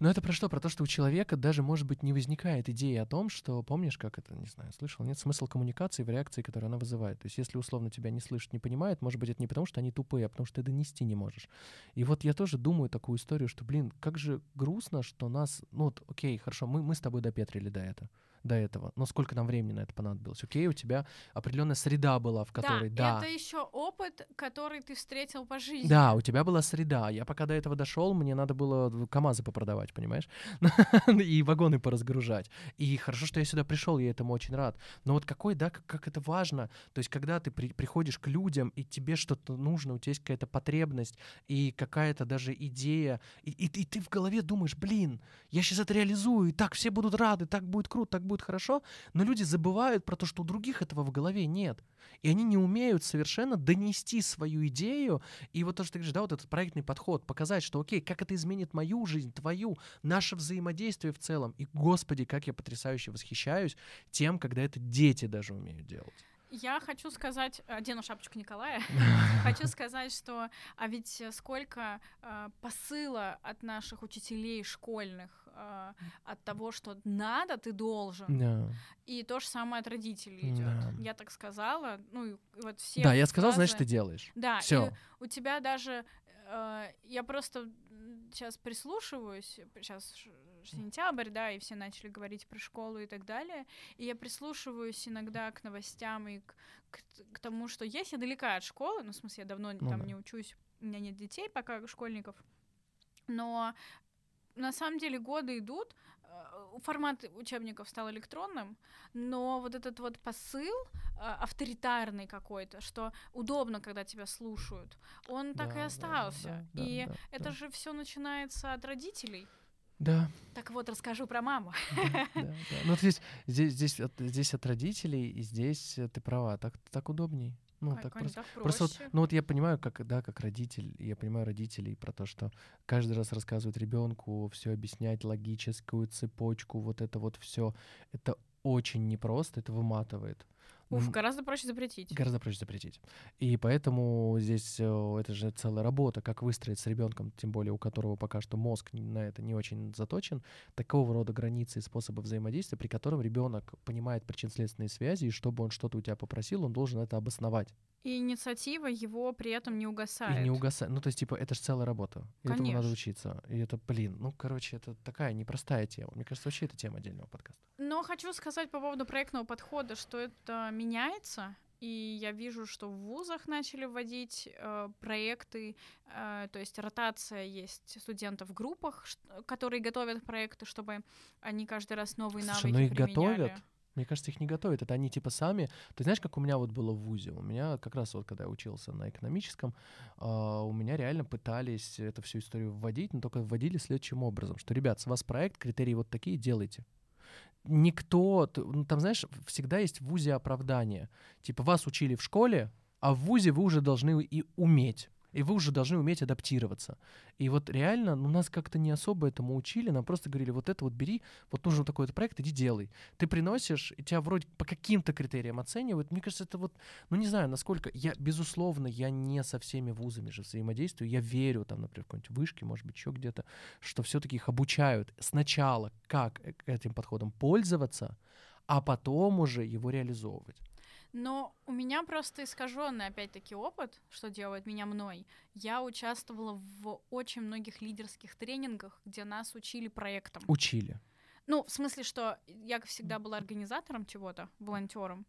Но это про что? Про то, что у человека даже, может быть, не возникает идеи о том, что, помнишь, как это, не знаю, слышал, нет, смысл коммуникации в реакции, которую она вызывает. То есть если условно тебя не слышат, не понимают, может быть, это не потому, что они тупые, а потому что ты донести не можешь. И вот я тоже думаю такую историю, что, блин, как же грустно, что нас, ну вот, окей, хорошо, мы, мы с тобой допетрили до этого до этого. Но сколько нам времени на это понадобилось? Окей, у тебя определенная среда была, в которой, да, это еще опыт, который ты встретил по жизни. да, у тебя была среда. Я пока до этого дошел, мне надо было КАМАЗы попродавать, понимаешь? И вагоны поразгружать. И хорошо, что я сюда пришел, я этому очень рад. Но вот какой, да, как, как это важно. То есть, когда ты при- приходишь к людям, и тебе что-то нужно, у тебя есть какая-то потребность, и какая-то даже идея, и, и, и ты в голове думаешь, блин, я сейчас это реализую, и так все будут рады, так будет круто, так будет хорошо. Но люди забывают про то, что у других этого в голове нет. И они не умеют совершенно донести свою идею и вот то, что ты говоришь, да, вот этот проектный подход, показать, что окей, как это изменит мою жизнь, твою, наше взаимодействие в целом. И, господи, как я потрясающе восхищаюсь тем, когда это дети даже умеют делать. Я хочу сказать, одену шапочку Николая, хочу сказать, что, а ведь сколько э, посыла от наших учителей школьных, э, от того, что надо, ты должен, Да. и то же самое от родителей идет. Да. Я так сказала, ну и вот все. Да, я сказал, значит, ты фразы- делаешь. Да, Все. у тебя даже, э, я просто сейчас прислушиваюсь, сейчас сентябрь, да, и все начали говорить про школу и так далее, и я прислушиваюсь иногда к новостям и к, к к тому, что есть я далека от школы, ну, в смысле, я давно Ну там да. не учусь, у меня нет детей пока, школьников, но на самом деле годы идут, э, формат учебников стал электронным, но вот этот вот посыл э, авторитарный какой-то, что удобно, когда тебя слушают, он так Да, и остался. да, да, и да, это да. же все начинается от родителей. Да, Так вот, расскажу про маму. да, да, да. Ну, здесь, здесь, здесь, от, здесь от родителей, и здесь э, ты права, так, так удобней. Ну, так Конь, просто. так Просто вот, ну вот я понимаю, как, да, как родитель, я понимаю родителей про то, что каждый раз рассказывать ребенку, все объяснять, логическую цепочку, вот это вот все, это очень непросто, это выматывает. Уф, гораздо проще запретить. Гораздо проще запретить. И поэтому здесь э, это же целая работа, как выстроить с ребенком, тем более у которого пока что мозг на это не очень заточен, такого рода границы и способы взаимодействия, при котором ребенок понимает причинно-следственные связи, и чтобы он что-то у тебя попросил, он должен это обосновать. И инициатива его при этом не угасает. И не угасать. Ну, то есть, типа, это же целая работа. И этому надо учиться. И это, блин, ну, короче, это такая непростая тема. Мне кажется, вообще это тема отдельного подкаста. Но хочу сказать по поводу проектного подхода, что это меняется. И я вижу, что в вузах начали вводить э, проекты, э, то есть ротация есть студентов в группах, которые готовят проекты, чтобы они каждый раз новые Слушай, навыки ну их применяли. готовят. Мне кажется, их не готовят. Это они типа сами. Ты знаешь, как у меня вот было в ВУЗе? У меня как раз вот, когда я учился на экономическом, а, у меня реально пытались эту всю историю вводить, но только вводили следующим образом, что, ребят, с вас проект, критерии вот такие, делайте. Никто, ну, там, знаешь, всегда есть в ВУЗе оправдание. Типа, вас учили в школе, а в ВУЗе вы уже должны и уметь. И вы уже должны уметь адаптироваться. И вот реально, ну, нас как-то не особо этому учили, нам просто говорили, вот это вот бери, вот нужен такой-то проект, иди делай. Ты приносишь, и тебя вроде по каким-то критериям оценивают. Мне кажется, это вот, ну, не знаю, насколько... Я, безусловно, я не со всеми вузами же взаимодействую. Я верю, там, например, в какой-нибудь вышке, может быть, еще где-то, что все-таки их обучают сначала, как э, этим подходом пользоваться, а потом уже его реализовывать. Но у меня просто искаженный, опять-таки, опыт, что делает меня мной. Я участвовала в очень многих лидерских тренингах, где нас учили проектам. Учили. Ну, в смысле, что я, всегда, была организатором чего-то, волонтером,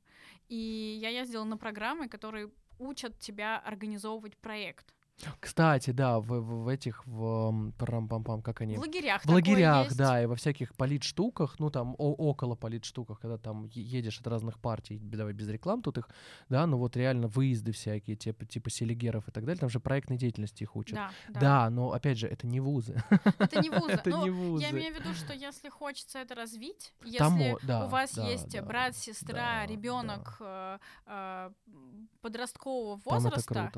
и я ездила на программы, которые учат тебя организовывать проект. Кстати, да, в, в, в этих, в парам пам пам как они? В лагерях. В лагерях, есть. да, и во всяких политштуках, ну там о, около политштуках, когда там едешь от разных партий, давай без реклам тут их, да, ну вот реально выезды всякие, типа, типа селигеров и так далее, там же проектной деятельности их учат. Да, да. да но опять же, это не вузы. Это не вузы. Это ну, не вузы. Я имею в виду, что если хочется это развить, если Тому, да, у вас да, есть да, брат, сестра, да, ребенок э, э, подросткового возраста.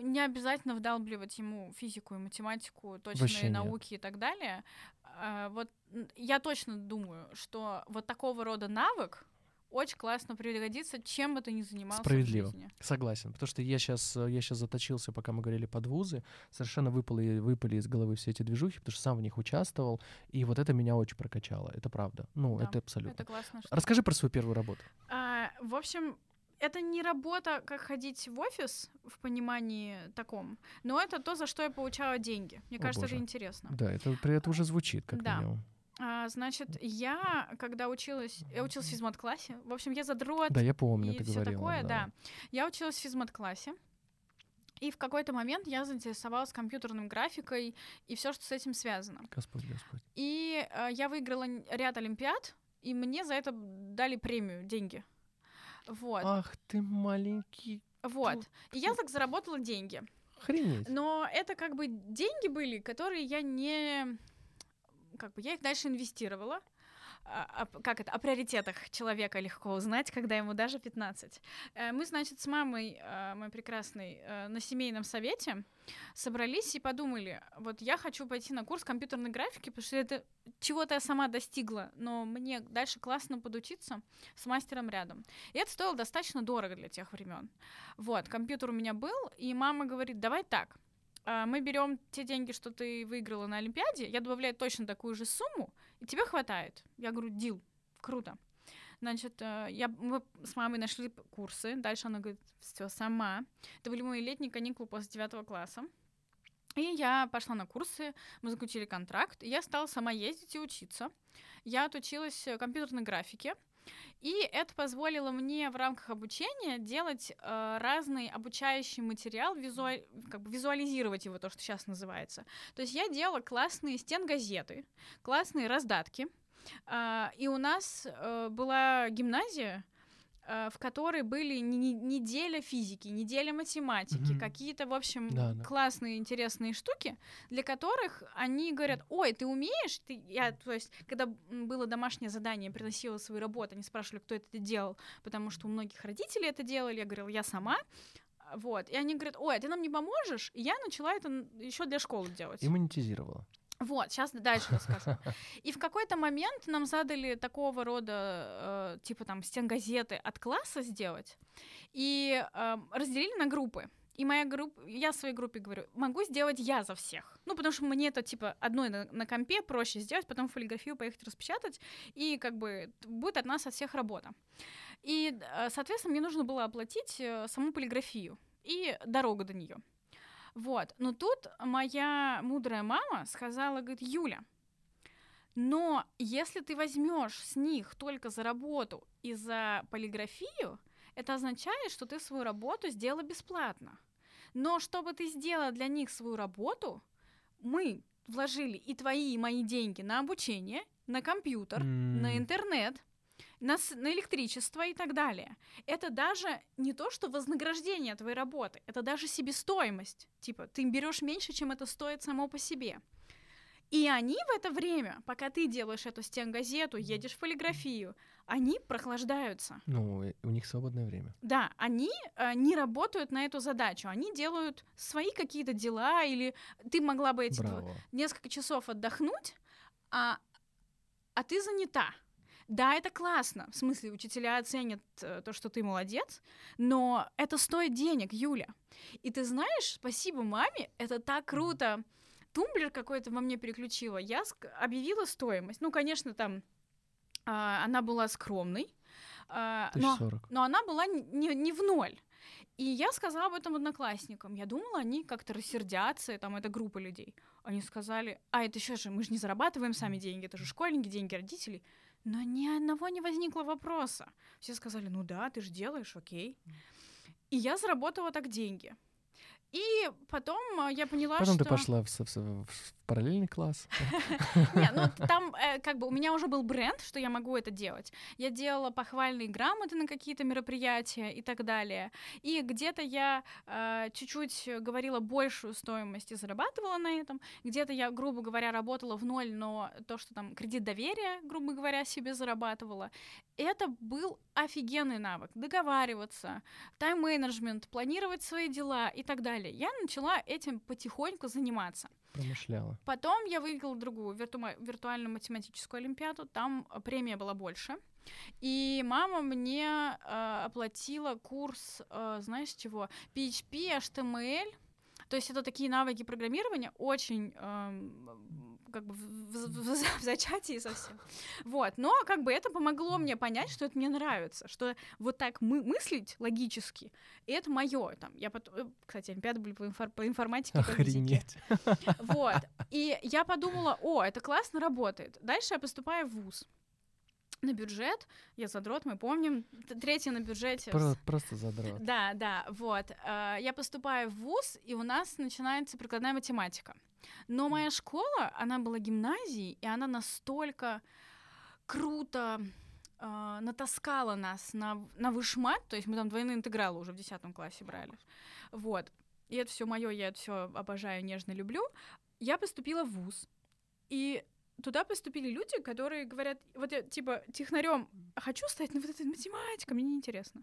Не обязательно вдалбливать ему физику и математику, точные Вообще нет. науки и так далее. А, Вот я точно думаю, что вот такого рода навык очень классно пригодится, чем бы ты ни занимался Справедливо. в жизни. Согласен, потому что я сейчас я сейчас заточился, пока мы говорили под вузы, совершенно выпали, выпали из головы все эти движухи, потому что сам в них участвовал, и вот это меня очень прокачало, это правда. Ну, Да, это абсолютно. Это классно. что- Расскажи про свою первую работу. А, в общем, это не работа, как ходить в офис в понимании таком, но это то, за что я получала деньги. Мне О, кажется, боже. это интересно. Да, это, при- это уже звучит как Да. минимум. А, значит, я, когда училась, я училась в физмат-классе, в общем, я задрот Да, я помню, и ты все говорила. такое, да. Я училась в физмат-классе, и в какой-то момент я заинтересовалась компьютерной графикой и все, что с этим связано. Господь, Господь. И э, я выиграла ряд олимпиад, и мне за это дали премию, деньги. Вот, Ах ты маленький. вот. И я так заработала деньги. Охренеть. Но это как бы деньги были, которые я не... Как бы я их дальше инвестировала. А, а п- как это? О приоритетах человека легко узнать, когда ему даже 15. Э, Мы, значит, с мамой, э, моей прекрасной, э, на семейном совете собрались и подумали, вот я хочу пойти на курс компьютерной графики, потому что это чего-то я сама достигла, но мне дальше классно подучиться с мастером рядом. И это стоило достаточно дорого для тех времен. Вот, компьютер у меня был, и мама говорит, давай так, а, мы берем те деньги, что ты выиграла на Олимпиаде, я добавляю точно такую же сумму, и тебе хватает. Я говорю, дил, круто. Значит, э, я, мы с мамой нашли курсы, дальше она говорит, все, сама. Это были мои летние каникулы после девятого класса. И я пошла на курсы, мы заключили контракт, и я стала сама ездить и учиться. Я отучилась э, компьютерной графике, и это позволило мне в рамках обучения делать э, разный обучающий материал, визуаль- как бы визуализировать его, то, что сейчас называется. То есть я делала классные стенгазеты, классные раздатки. А, и у нас э, была гимназия, э, в которой были не- не- неделя физики, неделя математики, Мгм. какие-то, в общем, Да, да. классные, интересные штуки, для которых они говорят, ой, ты умеешь? Ты... Я, то есть, когда было домашнее задание, приносила свою работу, они спрашивали, кто это делал, потому что у многих родителей это делали, я говорила, я сама. Вот. И они говорят, ой, а ты нам не поможешь? И я начала это еще для школы делать. И монетизировала. Вот, сейчас дальше расскажу. И в какой-то момент нам задали такого рода, э, типа там, стенгазеты от класса сделать, и э, разделили на группы. И моя группа, я своей группе говорю, могу сделать я за всех. Ну, потому что мне это, типа, одной на, на компе проще сделать, потом фотографию поехать распечатать, и как бы будет от нас от всех работа. И, э, соответственно, мне нужно было оплатить э, саму полиграфию и дорогу до нее. Вот. Но тут моя мудрая мама сказала, говорит, Юля, но если ты возьмешь с них только за работу и за полиграфию, это означает, что ты свою работу сделала бесплатно. Но чтобы ты сделала для них свою работу, мы вложили и твои, и мои деньги на обучение, на компьютер, на М. интернет, на, на электричество и так далее. Это даже не то, что вознаграждение твоей работы, это даже себестоимость. Типа, ты берешь меньше, чем это стоит само по себе. И они в это время, пока ты делаешь эту стенгазету, едешь в полиграфию, они прохлаждаются. Ну, у них свободное время. Да, они э, не работают на эту задачу, они делают свои какие-то дела, или ты могла бы эти Браво. несколько часов отдохнуть, а, а ты занята. Да, это классно. В смысле, учителя оценят э, то, что ты молодец, но это стоит денег, Юля. И ты знаешь, спасибо маме, это так круто. Тумблер какой-то во мне переключила. Я объявила стоимость. Ну, конечно, там а, она была скромной, а, но, но она была не, не в ноль. И я сказала об этом одноклассникам. Я думала, они как-то рассердятся, там это группа людей. Они сказали, а это еще же, мы же не зарабатываем сами деньги, это же школьники, деньги родителей. Но ни одного не возникло вопроса. Все сказали, ну да, ты же делаешь, окей. И я заработала так деньги. И потом а, я поняла, потом что... Потом ты пошла в, в, в параллельный класс. Не, ну там э, как бы у меня уже был бренд, что я могу это делать. Я делала похвальные грамоты на какие-то мероприятия и так далее. И где-то я э, чуть-чуть говорила большую стоимость и зарабатывала на этом. Где-то я, грубо говоря, работала в ноль, но то, что там кредит доверия, грубо говоря, себе зарабатывала. Это был офигенный навык. Договариваться, тайм-менеджмент, планировать свои дела и так далее. Я начала этим потихоньку заниматься. Промышляла. Потом я выиграла другую вирту- виртуальную математическую олимпиаду, там э, премия была больше. И мама мне э, оплатила курс, э, знаешь чего, PHP, HTML, то есть это такие навыки программирования очень э, как бы в, в, в, в зачатии совсем. Вот, но как бы это помогло мне понять, что это мне нравится, что вот так мы мыслить логически, и это мое. Там, я потом, э, кстати, олимпиады были по, инфор, по информатике. Охренеть. Вот, и я подумала, о, это классно работает. Дальше я поступаю в ВУЗ на бюджет. Я задрот, мы помним. Третий на бюджете. Про- просто задрот. Да, да, вот. Э, я поступаю в ВУЗ, и у нас начинается прикладная математика. Но моя школа, она была гимназией, и она настолько круто э, натаскала нас на, на вышмат, то есть мы там двойные интегралы уже в 10 классе брали. Вот. И это все мое, я это все обожаю, нежно люблю. Я поступила в ВУЗ. И туда поступили люди, которые говорят, вот я типа технарем хочу стать, но вот эта математика мне неинтересно.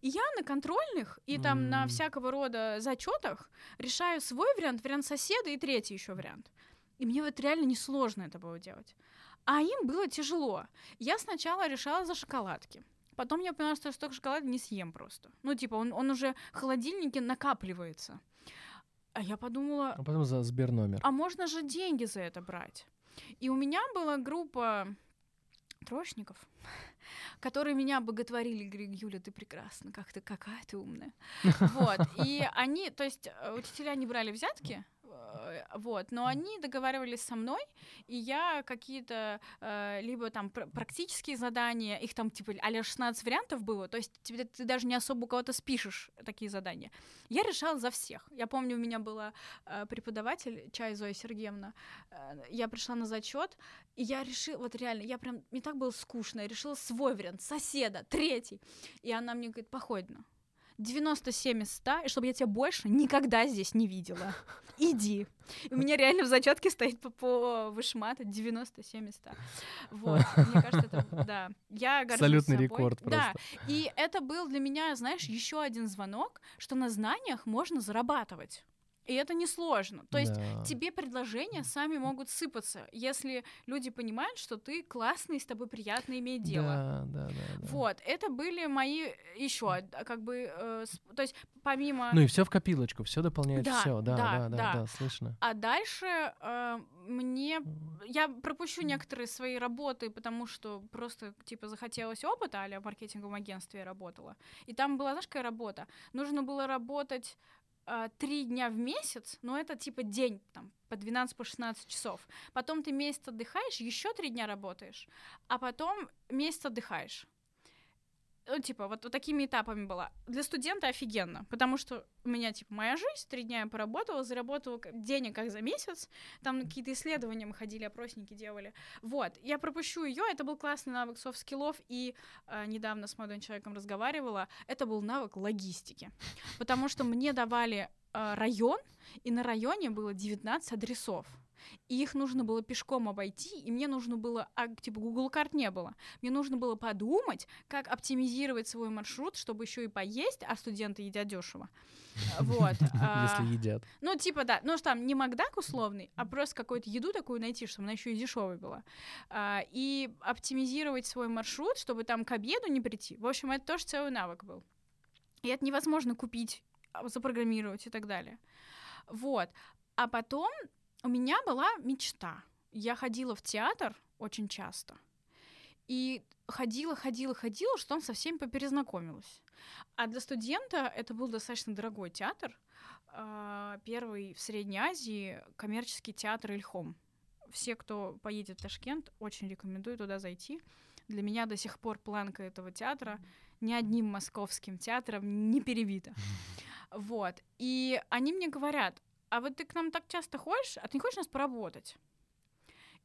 И я на контрольных и там mm. на всякого рода зачетах решаю свой вариант, вариант соседа и третий еще вариант. И мне вот реально несложно это было делать. А им было тяжело. Я сначала решала за шоколадки. Потом я поняла, что я столько шоколада не съем просто. Ну, типа, он, он уже в холодильнике накапливается. А я подумала... А потом за Сберномер. А можно же деньги за это брать? И у меня была группа трошников, которые меня боготворили, говорили, Юля, ты прекрасна, как ты, какая ты умная. Вот, и они, то есть э, учителя не брали взятки, вот, но они договаривались со мной, и я какие-то э, либо там пр- практические задания, их там типа а 16 вариантов было, то есть тебе, ты даже не особо у кого-то спишешь такие задания. Я решала за всех. Я помню, у меня была э, преподаватель, Чай Зоя Сергеевна, э, я пришла на зачет, и я решила, вот реально, я прям, мне так было скучно, я решила свой вариант, соседа, третий, и она мне говорит, походно, 97 из 100, и чтобы я тебя больше никогда здесь не видела. Иди. У меня реально в зачетке стоит по, по вышмату 97 из 100. Вот, мне кажется, это, да. Я горжусь Абсолютный собой. рекорд просто. Да, и это был для меня, знаешь, еще один звонок, что на знаниях можно зарабатывать. И это несложно. То есть да. тебе предложения сами могут сыпаться, если люди понимают, что ты классный, с тобой приятно иметь дело. Да, да, да. да. Вот, это были мои еще, как бы, э, то есть помимо. Ну и все в копилочку, все дополняет да, все, да, да, да, да, да, да, слышно. А дальше э, мне, я пропущу некоторые свои работы, потому что просто типа захотелось опыта, а я в маркетинговом агентстве работала, и там была, знаешь, какая работа? Нужно было работать а, три дня в месяц, но это типа день там по 12 по 16 часов. Потом ты месяц отдыхаешь, еще три дня работаешь, а потом месяц отдыхаешь ну, типа, вот, вот такими этапами была. Для студента офигенно, потому что у меня, типа, моя жизнь, три дня я поработала, заработала денег как за месяц, там какие-то исследования мы ходили, опросники делали. Вот, я пропущу ее, это был классный навык софт-скиллов, и э, недавно с молодым человеком разговаривала, это был навык логистики, потому что мне давали э, район, и на районе было 19 адресов. И их нужно было пешком обойти, и мне нужно было, а, типа, Google карт не было, мне нужно было подумать, как оптимизировать свой маршрут, чтобы еще и поесть, а студенты едят дешево. Вот. а, Если едят. Ну, типа, да, ну, что там не Макдак условный, а просто какую-то еду такую найти, чтобы она еще и дешевой была. А, и оптимизировать свой маршрут, чтобы там к обеду не прийти. В общем, это тоже целый навык был. И это невозможно купить, а, запрограммировать и так далее. Вот. А потом у меня была мечта. Я ходила в театр очень часто. И ходила, ходила, ходила, что там со всеми поперезнакомилась. А для студента это был достаточно дорогой театр. А, Первый в Средней Азии коммерческий театр Ильхом. Все, кто поедет в Ташкент, очень рекомендую туда зайти. Для меня до сих пор планка этого театра ни одним московским театром не перебита. Вот. И они мне говорят, а вот ты к нам так часто ходишь, а ты не хочешь нас поработать?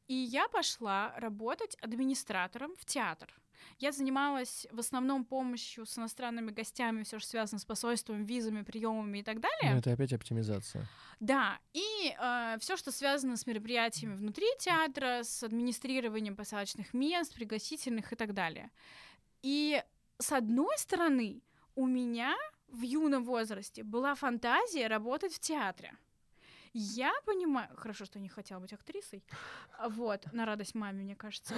И я пошла работать администратором в театр. Я занималась в основном помощью с иностранными гостями, все, что связано с посольством, визами, приемами и так далее. Ну, это опять оптимизация. Да, и все, что связано с мероприятиями внутри театра, с администрированием посадочных мест, пригласительных и так далее. И с одной стороны, у меня в юном возрасте была фантазия работать в театре. Я понимаю, хорошо, что не хотела быть актрисой, вот, на радость маме, мне кажется,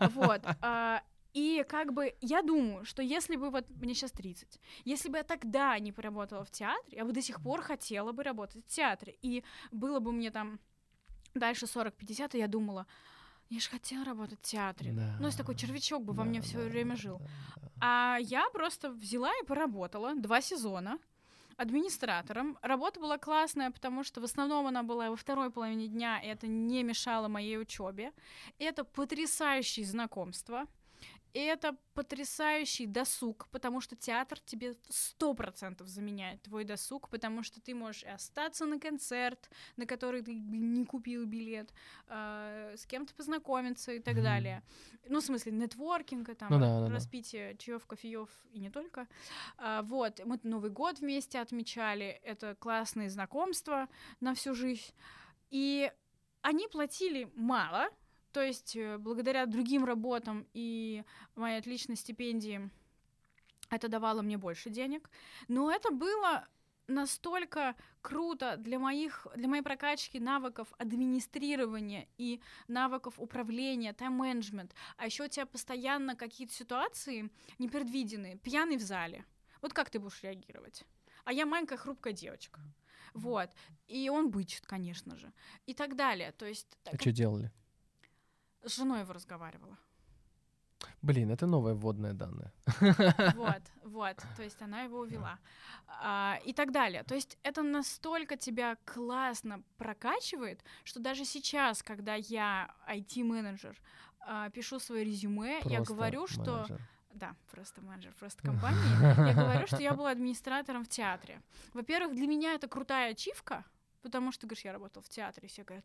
вот, а, и как бы я думаю, что если бы вот мне сейчас 30, если бы я тогда не поработала в театре, я бы до сих пор хотела бы работать в театре, и было бы мне там дальше 40-50, и я думала, я же хотела работать в театре. Да. Ну, есть такой червячок бы во Да, мне да, все время жил. А я просто взяла и поработала два сезона администратором. Работа была классная, потому что в основном она была во второй половине дня, и это не мешало моей учебе. Это потрясающие знакомства. Это потрясающий досуг, потому что театр тебе сто процентов заменяет твой досуг, потому что ты можешь остаться на концерт, на который ты не купил билет, э, с кем-то познакомиться и так Мгм. далее. Ну, в смысле, нетворкинга, там, Ну да, да, да. распитие чаев, кофеев и не только. А, вот, мы Новый год вместе отмечали, это классные знакомства на всю жизнь. И они платили мало, то есть э, благодаря другим работам и моей отличной стипендии это давало мне больше денег. Но это было настолько круто для моих для моей прокачки навыков администрирования и навыков управления, тайм-менеджмент. А еще у тебя постоянно какие-то ситуации непредвиденные, пьяный в зале. Вот как ты будешь реагировать? А я маленькая хрупкая девочка. Вот. И он бычит, конечно же. И так далее. То есть А так- что делали? С женой его разговаривала. Блин, это новое вводное данное. Вот, вот. То есть она его увела. А, и так далее. То есть это настолько тебя классно прокачивает, что даже сейчас, когда я IT-менеджер, а, пишу свое резюме, я Просто говорю, что... менеджер. Да, просто менеджер, просто компании. Я говорю, что я была администратором в театре. Во-первых, для меня это крутая ачивка, потому что, говоришь, я работала в театре, и все говорят...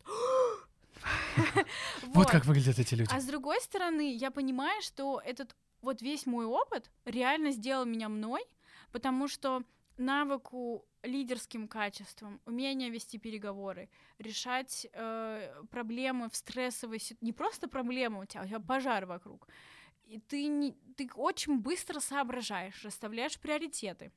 Вот как выглядят эти люди. А с другой стороны, я понимаю, что этот вот весь мой опыт реально сделал меня мной, потому что навыку лидерским качествам, умение вести переговоры, решать э, проблемы в стрессовой ситуации, не просто проблемы у тебя, у тебя пожар вокруг, и ты, не, ты очень быстро соображаешь, расставляешь приоритеты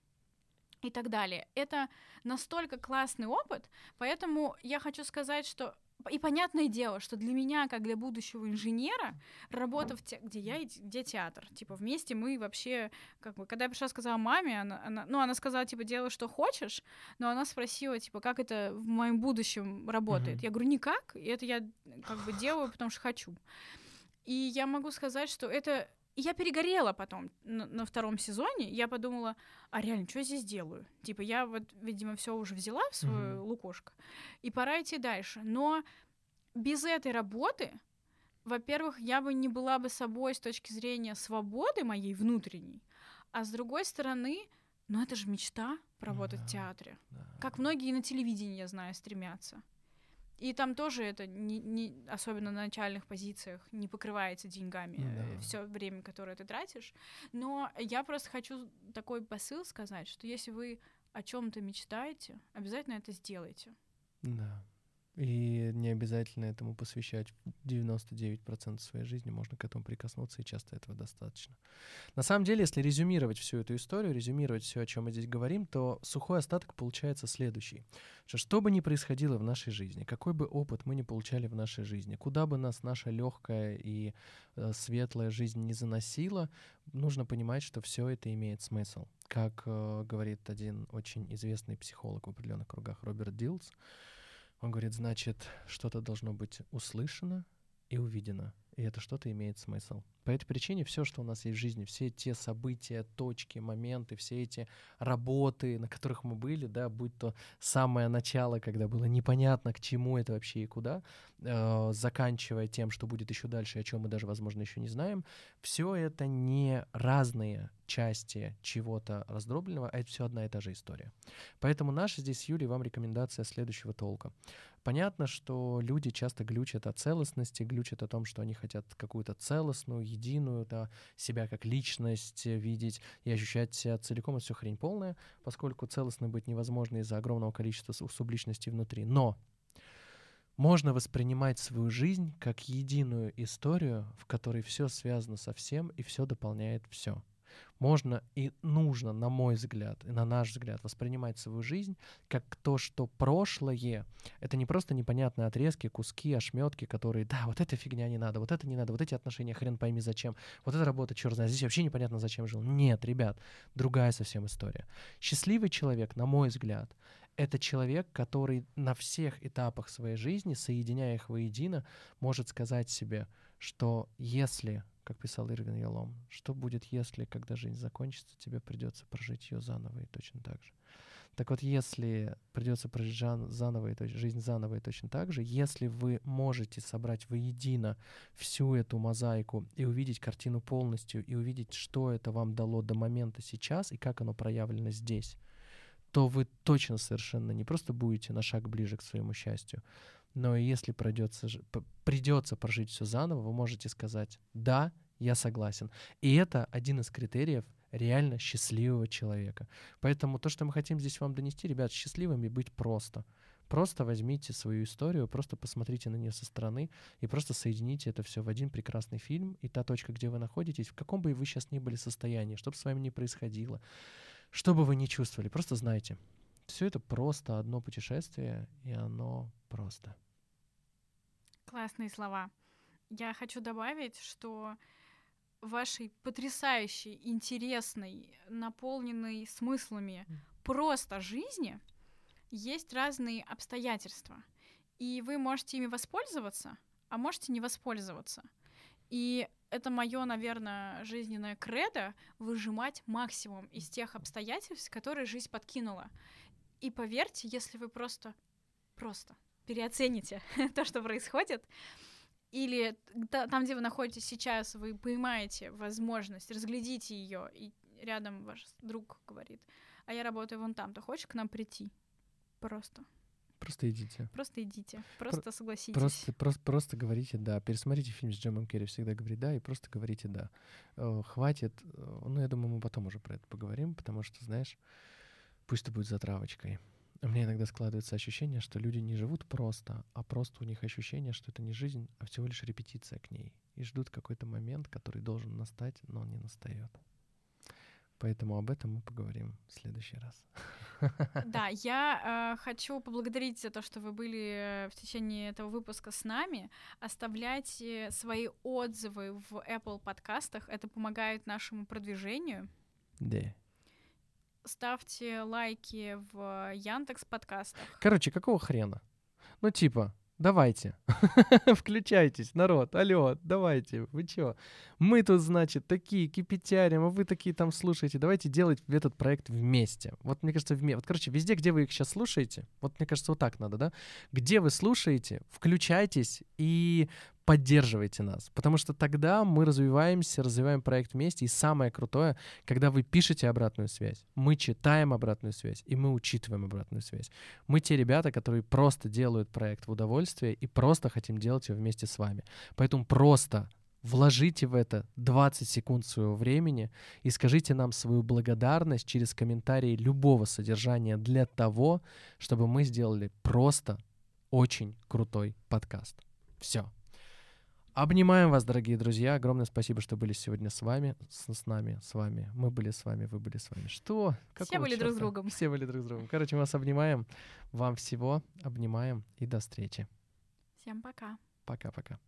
и так далее. Это настолько классный опыт, поэтому я хочу сказать, что и понятное дело, что для меня, как для будущего инженера, работа в те... где я и где театр, типа вместе мы вообще, как бы, когда я пришла, сказала маме, она, она, ну, она сказала, типа, делай, что хочешь, но она спросила, типа, как это в моем будущем работает. Мгм. Я говорю, никак, и это я как бы делаю, потому что хочу. И я могу сказать, что это... И я перегорела потом на, на втором сезоне. Я подумала, а реально, что я здесь делаю? Типа, я вот, видимо, все уже взяла в свою Мгм. лукошко, и пора идти дальше. Но без этой работы, во-первых, я бы не была бы собой с точки зрения свободы моей внутренней, а с другой стороны, ну это же мечта поработать в да. театре. Да. Как многие на телевидении, я знаю, стремятся. И там тоже это, не, не- особенно на начальных позициях, не покрывается деньгами Ну да. все время, которое ты тратишь. Но я просто хочу такой посыл сказать, что если вы о чем-то мечтаете, обязательно это сделайте. Да. И не обязательно этому посвящать 99% своей жизни, можно к этому прикоснуться, и часто этого достаточно. На самом деле, если резюмировать всю эту историю, резюмировать все, о чем мы здесь говорим, то сухой остаток получается следующий. Что, что бы ни происходило в нашей жизни, какой бы опыт мы ни получали в нашей жизни, куда бы нас наша легкая и э, светлая жизнь не заносила, нужно понимать, что все это имеет смысл. Как э, говорит один очень известный психолог в определенных кругах Роберт Дилс, он говорит, значит, что-то должно быть услышано и увидено, и это что-то имеет смысл. По этой причине все, что у нас есть в жизни, все те события, точки, моменты, все эти работы, на которых мы были, да, будь то самое начало, когда было непонятно, к чему это вообще и куда, э, заканчивая тем, что будет еще дальше, о чем мы даже, возможно, еще не знаем, все это не разные части чего-то раздробленного, а это все одна и та же история. Поэтому наша здесь с Юлей вам рекомендация следующего толка. Понятно, что люди часто глючат о целостности, глючат о том, что они хотят какую-то целостную, единую, да, себя как личность видеть и ощущать себя целиком. Это все хрень полная, поскольку целостно быть невозможно из-за огромного количества субличностей внутри. Но можно воспринимать свою жизнь как единую историю, в которой все связано со всем и все дополняет все можно и нужно, на мой взгляд, и на наш взгляд, воспринимать свою жизнь как то, что прошлое — это не просто непонятные отрезки, куски, ошметки, которые, да, вот эта фигня не надо, вот это не надо, вот эти отношения хрен пойми зачем, вот эта работа, черт знает, здесь вообще непонятно зачем жил. Нет, ребят, другая совсем история. Счастливый человек, на мой взгляд, это человек, который на всех этапах своей жизни, соединяя их воедино, может сказать себе, что если как писал Ирвин Ялом, что будет, если, когда жизнь закончится, тебе придется прожить ее заново и точно так же. Так вот, если придется прожить жан, заново и жизнь заново и точно так же, если вы можете собрать воедино всю эту мозаику и увидеть картину полностью, и увидеть, что это вам дало до момента сейчас и как оно проявлено здесь, то вы точно совершенно не просто будете на шаг ближе к своему счастью, но если придется, придется прожить все заново, вы можете сказать «да, я согласен». И это один из критериев реально счастливого человека. Поэтому то, что мы хотим здесь вам донести, ребят, счастливыми быть просто. Просто возьмите свою историю, просто посмотрите на нее со стороны и просто соедините это все в один прекрасный фильм. И та точка, где вы находитесь, в каком бы вы сейчас ни были состоянии, что бы с вами ни происходило, что бы вы ни чувствовали, просто знайте, все это просто одно путешествие, и оно просто. Классные слова. Я хочу добавить, что вашей потрясающей, интересной, наполненной смыслами просто жизни есть разные обстоятельства. И вы можете ими воспользоваться, а можете не воспользоваться. И это мое, наверное, жизненное кредо выжимать максимум из тех обстоятельств, которые жизнь подкинула. И поверьте, если вы просто, просто переоцените то, что происходит, или там, где вы находитесь сейчас, вы поймаете возможность, разглядите ее, и рядом ваш друг говорит, а я работаю вон там, то хочешь к нам прийти? Просто. Просто идите. Просто идите. Просто Про- согласитесь. Просто, просто, просто говорите «да». Пересмотрите фильм с Джимом Керри «Всегда говори да» и просто говорите «да». Э, хватит. Э, ну, я думаю, мы потом уже про это поговорим, потому что, знаешь, пусть это будет затравочкой. У меня иногда складывается ощущение, что люди не живут просто, а просто у них ощущение, что это не жизнь, а всего лишь репетиция к ней. И ждут какой-то момент, который должен настать, но он не настает. Поэтому об этом мы поговорим в следующий раз. Да, я э, хочу поблагодарить за то, что вы были в течение этого выпуска с нами. Оставляйте свои отзывы в Apple подкастах. Это помогает нашему продвижению. Да ставьте лайки в Яндекс подкастах. Короче, какого хрена? Ну, типа, давайте, включайтесь, народ, алло, давайте, вы чё? Мы тут, значит, такие кипятярим, а вы такие там слушаете, давайте делать этот проект вместе. Вот, мне кажется, вместе. Вот, короче, везде, где вы их сейчас слушаете, вот, мне кажется, вот так надо, да? Где вы слушаете, включайтесь и поддерживайте нас, потому что тогда мы развиваемся, развиваем проект вместе, и самое крутое, когда вы пишете обратную связь, мы читаем обратную связь, и мы учитываем обратную связь. Мы те ребята, которые просто делают проект в удовольствие и просто хотим делать его вместе с вами. Поэтому просто Вложите в это 20 секунд своего времени и скажите нам свою благодарность через комментарии любого содержания для того, чтобы мы сделали просто очень крутой подкаст. Все. Обнимаем вас, дорогие друзья. Огромное спасибо, что были сегодня с вами, с, с нами, с вами. Мы были с вами, вы были с вами. Что? Все Какого были друг с другом. Все были друг с другом. Короче, мы вас обнимаем. Вам всего обнимаем и до встречи. Всем пока. Пока-пока.